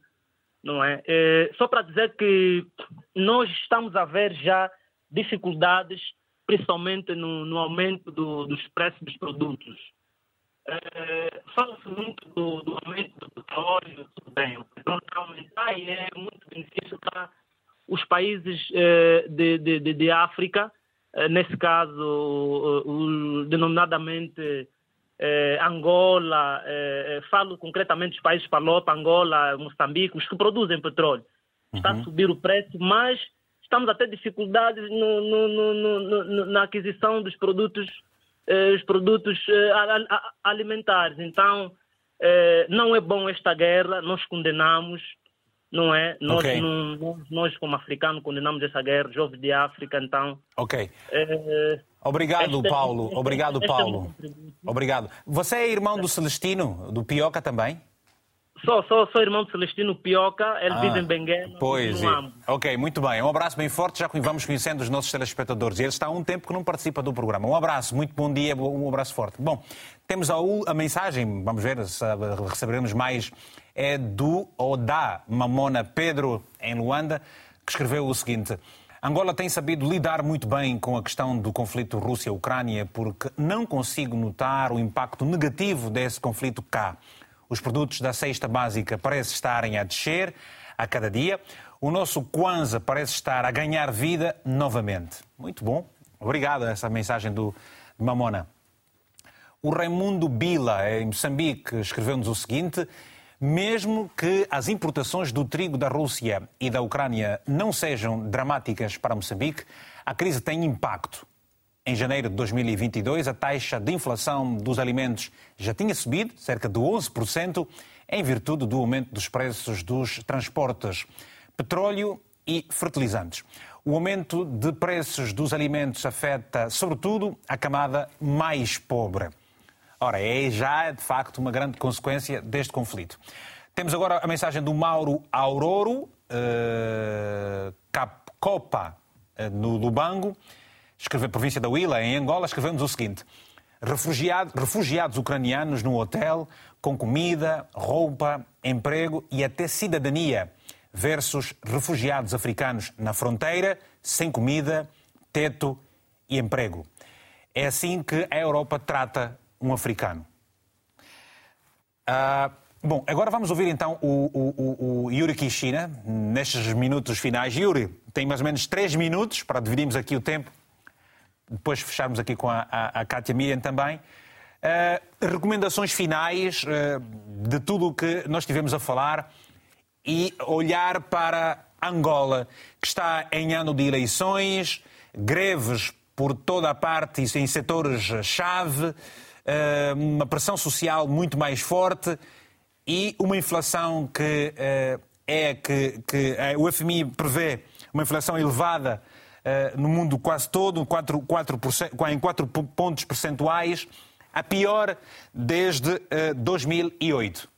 não é? Eh, só para dizer que nós estamos a ver já dificuldades, principalmente no, no aumento do- dos preços dos produtos. Eh, Fala-se muito do, do aumento do petróleo, tudo bem, o petróleo está a aumentar e é muito benefício para os países eh, de, de, de, de África, eh, nesse caso, o- denominadamente eh, Angola, eh, eh, falo concretamente dos países Palopa, Angola, Moçambique, os que produzem petróleo. Está a subir o preço, mas estamos a ter dificuldades no- no- no- no- no- na aquisição dos produtos, eh, os produtos eh, a- a- alimentares. Então, eh, não é bom esta guerra, nós condenamos, não é? Nós, Ok. não- nós, nós, como africanos, condenamos essa guerra, jovens de África, então... Ok. eh, Obrigado, este é- Paulo. este- Obrigado, este é Paulo. contributo. Obrigado. Você é irmão do Celestino, do Pioca também? Sou, sou, sou irmão de Celestino Pioca, ele Ah, vive em Benguela, Pois, é. Ok, muito bem. Um abraço bem forte, já vamos conhecendo os nossos telespectadores. E ele está há um tempo que não participa do programa. Um abraço, muito bom dia, um abraço forte. Bom, temos a, a mensagem, vamos ver se ah, receberemos mais, é do Oda Mamona Pedro, em Luanda, que escreveu o seguinte. Angola tem sabido lidar muito bem com a questão do conflito Rússia-Ucrânia, porque não consigo notar o impacto negativo desse conflito cá. Os produtos da cesta básica parecem estarem a descer a cada dia. O nosso Kwanza parece estar a ganhar vida novamente. Muito bom. Obrigado a essa mensagem do Mamona. O Raimundo Bila, em Moçambique, escreveu-nos o seguinte: mesmo que as importações do trigo da Rússia e da Ucrânia não sejam dramáticas para Moçambique, a crise tem impacto. Em janeiro de 2022, a taxa de inflação dos alimentos já tinha subido cerca de 11%, em virtude do aumento dos preços dos transportes, petróleo e fertilizantes. O aumento de preços dos alimentos afeta, sobretudo, a camada mais pobre. Ora, é já, de facto, uma grande consequência deste conflito. Temos agora a mensagem do Mauro Auroro, uh, Copa, uh, no Lubango, escreveu província da Huila, em Angola, escrevemos o seguinte. Refugiado, refugiados ucranianos no hotel, com comida, roupa, emprego e até cidadania, versus refugiados africanos na fronteira, sem comida, teto e emprego. É assim que a Europa trata um africano. Ah, bom, agora vamos ouvir então o, o, o, Yuri Kishina, nestes minutos finais. Yuri, tem mais ou menos três minutos para dividirmos aqui o tempo. Depois fecharmos aqui com a, a, a Kátia Miriam também. Uh, recomendações finais uh, de tudo o que nós tivemos a falar e olhar para Angola, que está em ano de eleições, greves por toda a parte e em setores-chave. Eh, uma pressão social muito mais forte e uma inflação que eh, é que, que o FMI prevê uma inflação elevada eh, no mundo quase todo, 4, 4%, em 4 pontos percentuais, a pior desde 2008.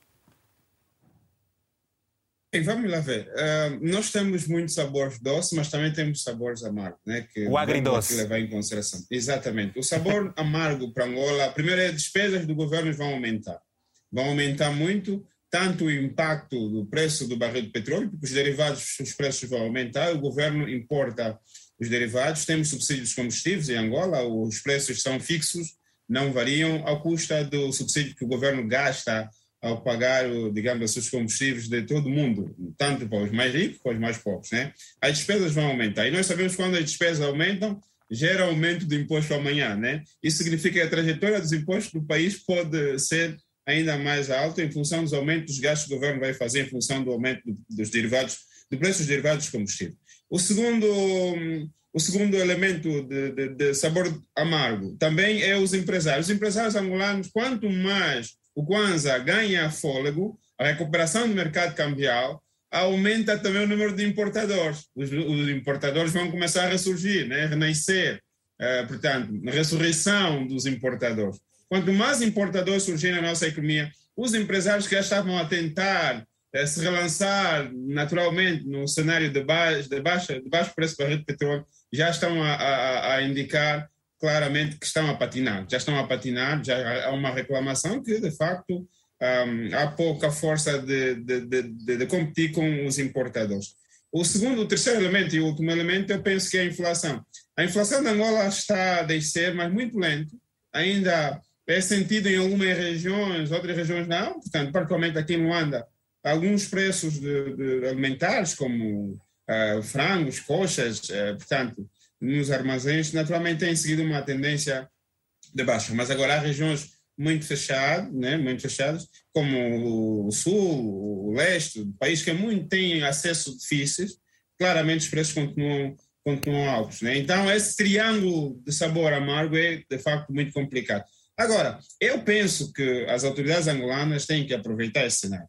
Vamos lá ver. Uh, nós temos muitos sabores doces, mas também temos sabores amargos, né? Que o agridoce. levar em consideração. Exatamente. O sabor amargo para Angola, primeiro, as despesas do governo vão aumentar. Vão aumentar muito, tanto o impacto do preço do barril de petróleo, porque os derivados, os preços vão aumentar, o governo importa os derivados, temos subsídios combustíveis em Angola, os preços são fixos, não variam, ao custa do subsídio que o governo gasta ao pagar, digamos, os seus combustíveis de todo mundo, tanto para os mais ricos como para os mais pobres. Né? As despesas vão aumentar. E nós sabemos que quando as despesas aumentam, gera aumento do imposto amanhã. Né? Isso significa que a trajetória dos impostos do país pode ser ainda mais alta em função dos aumentos dos gastos que o governo vai fazer, em função do aumento dos derivados, do preço dos derivados de combustível. O segundo, o segundo elemento de, de, de sabor amargo também é os empresários. Os empresários angolanos, quanto mais o Kwanza ganha fôlego, a recuperação do mercado cambial aumenta também o número de importadores. Os, os importadores vão começar a ressurgir, né? renascer. Uh, portanto, ressurreição dos importadores. Quanto mais importadores surgirem na nossa economia, os empresários que já estavam a tentar uh, se relançar naturalmente no cenário de baixo, de baixa, de baixo preço do barril de petróleo já estão a, a, a indicar claramente que estão a patinar, já estão a patinar, já há uma reclamação que, de facto, um, há pouca força de, de, de, de, competir com os importadores. O segundo, o terceiro elemento e o último elemento, eu penso que é a inflação. A inflação de Angola está a descer, mas muito lento. Ainda é sentido em algumas regiões, outras regiões não. Portanto, particularmente aqui em Luanda, alguns preços alimentares, como uh, frangos, coxas, uh, portanto, nos armazéns, naturalmente tem seguido uma tendência de baixa, mas agora há regiões muito fechadas, né, muito fechadas, como o sul, o leste do país, que muito têm acesso difíceis, claramente os preços continuam, continuam altos. Né? Então, esse triângulo de sabor amargo é, de facto, muito complicado. Agora, eu penso que as autoridades angolanas têm que aproveitar esse cenário.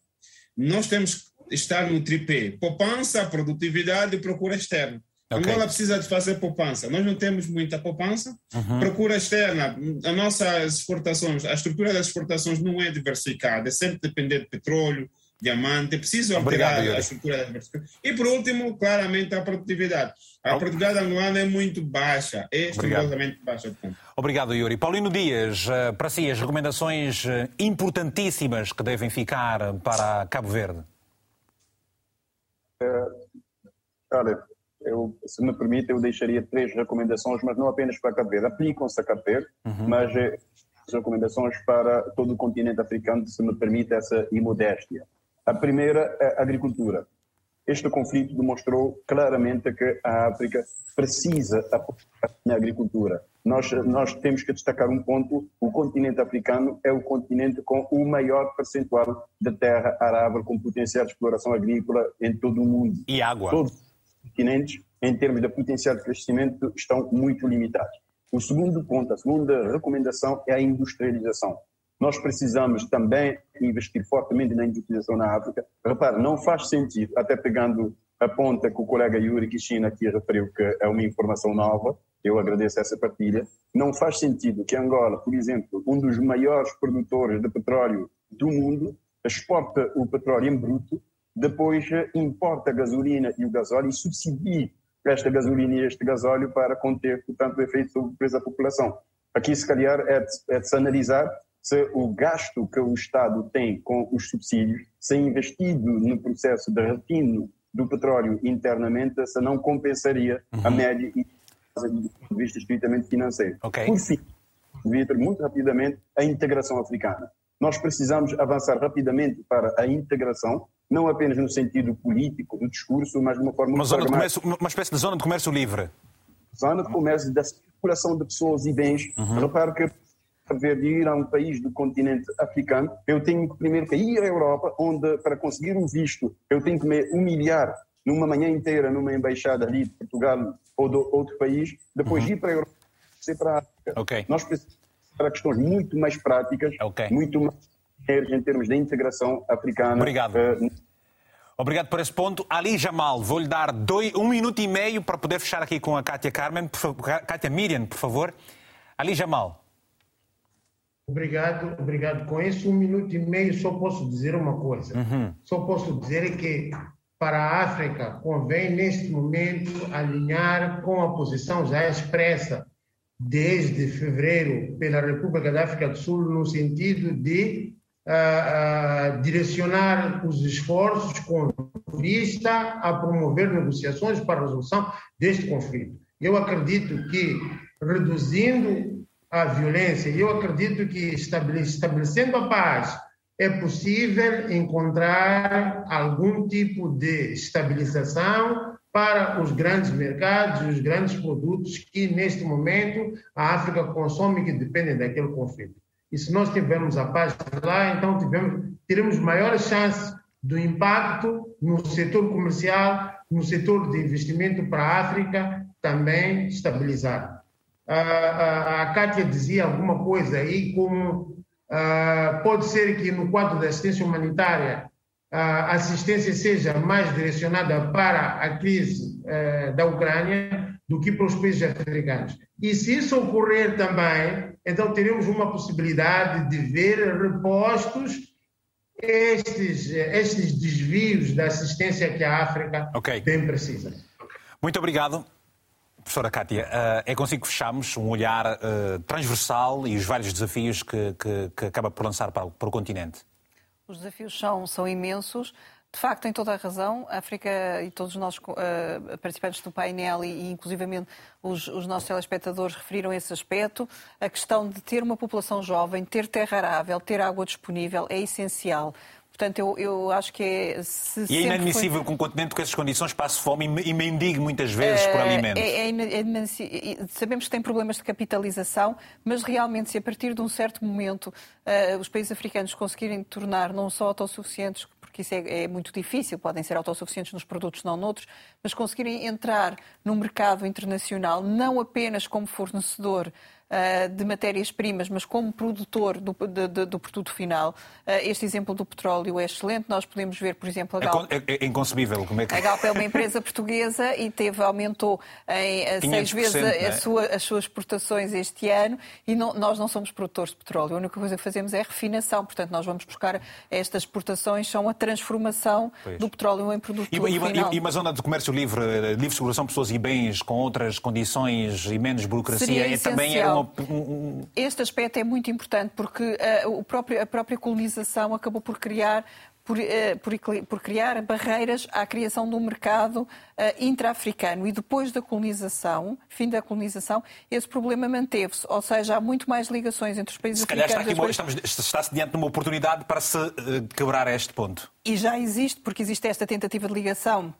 Nós temos que estar no tripé, poupança, produtividade e procura externa. Okay. Angola precisa de fazer poupança. Nós não temos muita poupança. Uhum. Procura externa. As nossas exportações, a estrutura das exportações não é diversificada, é sempre depender de petróleo, diamante. É preciso alterar Obrigado, a estrutura da diversificação. E por último, claramente, a produtividade. A produtividade angolana é muito baixa, é extremamente baixa. Obrigado, Yuri. Paulino Dias, eh, para si, as recomendações eh, importantíssimas que devem ficar para Cabo Verde. É, olha, eu, se me permite, eu deixaria três recomendações, mas não apenas para Cabo Verde. Aplicam-se a Cabo Verde, uhum. mas eh, recomendações para todo o continente africano, se me permite essa imodéstia. A primeira é a agricultura. Este conflito demonstrou claramente que a África precisa apoiar na agricultura. Nós, nós temos que destacar um ponto: o continente africano é o continente com o maior percentual de terra arável com potencial de exploração agrícola em todo o mundo. E água. Todos em termos de potencial de crescimento, estão muito limitados. O segundo ponto, a segunda recomendação é a industrialização. Nós precisamos também investir fortemente na industrialização na África. Repare, não faz sentido, até pegando a ponta que o colega Yuri Kishina aqui referiu, que é uma informação nova, eu agradeço essa partilha, não faz sentido que Angola, por exemplo, um dos maiores produtores de petróleo do mundo, exporta o petróleo em bruto, depois importa a gasolina e o gasóleo e subsidia esta gasolina e este gasóleo para conter, portanto, o efeito sobre o preço da população. Aqui, se calhar, é de, é de se analisar se o gasto que o Estado tem com os subsídios, se investido no processo de refino do petróleo internamente, se não compensaria uhum. a média e do ponto de vista estritamente financeiro. Okay. Por fim, Vitor, muito rapidamente, a integração africana. Nós precisamos avançar rapidamente para a integração, não apenas no sentido político do discurso, mas de uma forma uma, zona de comércio, uma espécie de zona de comércio livre. Zona de comércio, da circulação de pessoas e bens. Uhum. Repare que para ir a um país do continente africano, eu tenho que primeiro ir à Europa, onde para conseguir um visto eu tenho que me humilhar numa manhã inteira numa embaixada ali de Portugal ou de outro país, depois uhum. ir para a Europa, ser para a África. Okay. Nós precisamos para questões muito mais práticas, okay. muito mais em termos de integração africana. Obrigado. Uh, Obrigado por esse ponto. Ali Jamal, vou-lhe dar dois, um minuto e meio para poder fechar aqui com a Kátia Carmen, por, Kátia Miriam, por favor. Ali Jamal. Obrigado, obrigado. Com esse um minuto e meio só posso dizer uma coisa. Uhum. Só posso dizer que para a África convém neste momento alinhar com a posição já expressa desde fevereiro pela República da África do Sul no sentido de uh, uh, direcionar os esforços com vista a promover negociações para a resolução deste conflito. Eu acredito que reduzindo a violência, eu acredito que estabelecendo a paz é possível encontrar algum tipo de estabilização para os grandes mercados e os grandes produtos que, neste momento, a África consome e que dependem daquele conflito. E se nós tivermos a paz lá, então tivemos, teremos maiores chances do impacto no setor comercial, no setor de investimento para a África também estabilizar. A, a, a Kátia dizia alguma coisa aí, como uh, pode ser que no quadro da assistência humanitária a assistência seja mais direcionada para a crise uh, da Ucrânia do que para os países africanos. E se isso ocorrer também, então teremos uma possibilidade de ver repostos estes, estes desvios da assistência que a África okay. bem precisa. Muito obrigado. Professora Kátia, eh, é consigo que fechamos um olhar eh, transversal e os vários desafios que, que, que acaba por lançar para, para o continente? Os desafios são, são imensos. De facto, tem toda a razão. A África e todos os nossos uh, participantes do painel e, e inclusivamente, os, os, nossos telespectadores referiram esse aspecto. A questão de ter uma população jovem, ter terra arável, ter água disponível é essencial. Portanto, eu, eu acho que é. Se e é inadmissível foi... que um continente com essas condições passe fome e mendigue muitas vezes por alimentos. É, é, é, sabemos que tem problemas de capitalização, mas realmente, se a partir de um certo momento uh, os países africanos conseguirem tornar não só autossuficientes, porque isso é, é, muito difícil, podem ser autossuficientes nos produtos, não noutros, mas conseguirem entrar no mercado internacional não apenas como fornecedor de matérias-primas, mas como produtor do, de, de, do produto final. Uh, este exemplo do petróleo é excelente. Nós podemos ver, por exemplo, a Galp. É, é, é inconcebível. Como é que... A Galp é uma empresa portuguesa e teve, aumentou em uh, seis vezes a, a é? sua, as suas exportações este ano e não, nós não somos produtores de petróleo. A única coisa que fazemos é a refinação. Portanto, nós vamos buscar estas exportações, são a transformação pois. do petróleo em produto e, final. E, e uma zona de comércio livre, livre circulação de pessoas e bens com outras condições e menos burocracia, é, também é uma este aspecto é muito importante porque uh, o próprio, a própria colonização acabou por criar por, uh, por, por, criar barreiras à criação de um mercado uh, intra-africano. E depois da colonização, fim da colonização, esse problema manteve-se. Ou seja, há muito mais ligações entre os países se calhar africanos. Está, aqui, estamos, está-se diante de uma oportunidade para se uh, quebrar este ponto. E já existe, porque existe esta tentativa de ligação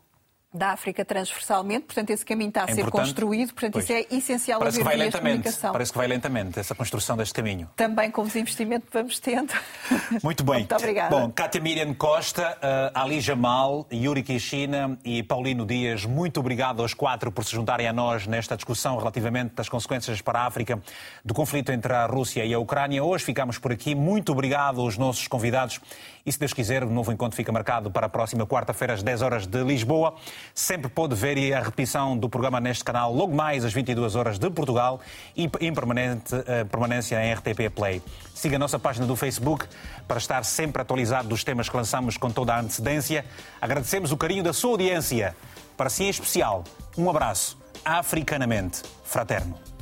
da África transversalmente, portanto esse caminho está a é ser construído, portanto pois. isso é essencial Parece haver que vai lentamente, comunicação. Parece que vai lentamente essa construção deste caminho. Também com os investimentos que vamos tendo. Muito bem. Muito obrigada. Bom, Cátia Miriam Costa, uh, Ali Jamal, Yuri Kishina e Paulino Dias, muito obrigado aos quatro por se juntarem a nós nesta discussão relativamente das consequências para a África do conflito entre a Rússia e a Ucrânia. Hoje ficamos por aqui. Muito obrigado aos nossos convidados e, se Deus quiser, o novo encontro fica marcado para a próxima quarta-feira, às 10 horas de Lisboa. Sempre pode ver a repetição do programa neste canal, logo mais às 22 horas de Portugal e em permanente, uh, permanência em RTP Play. Siga a nossa página do Facebook para estar sempre atualizado dos temas que lançamos com toda a antecedência. Agradecemos o carinho da sua audiência. Para si em especial, um abraço africanamente fraterno.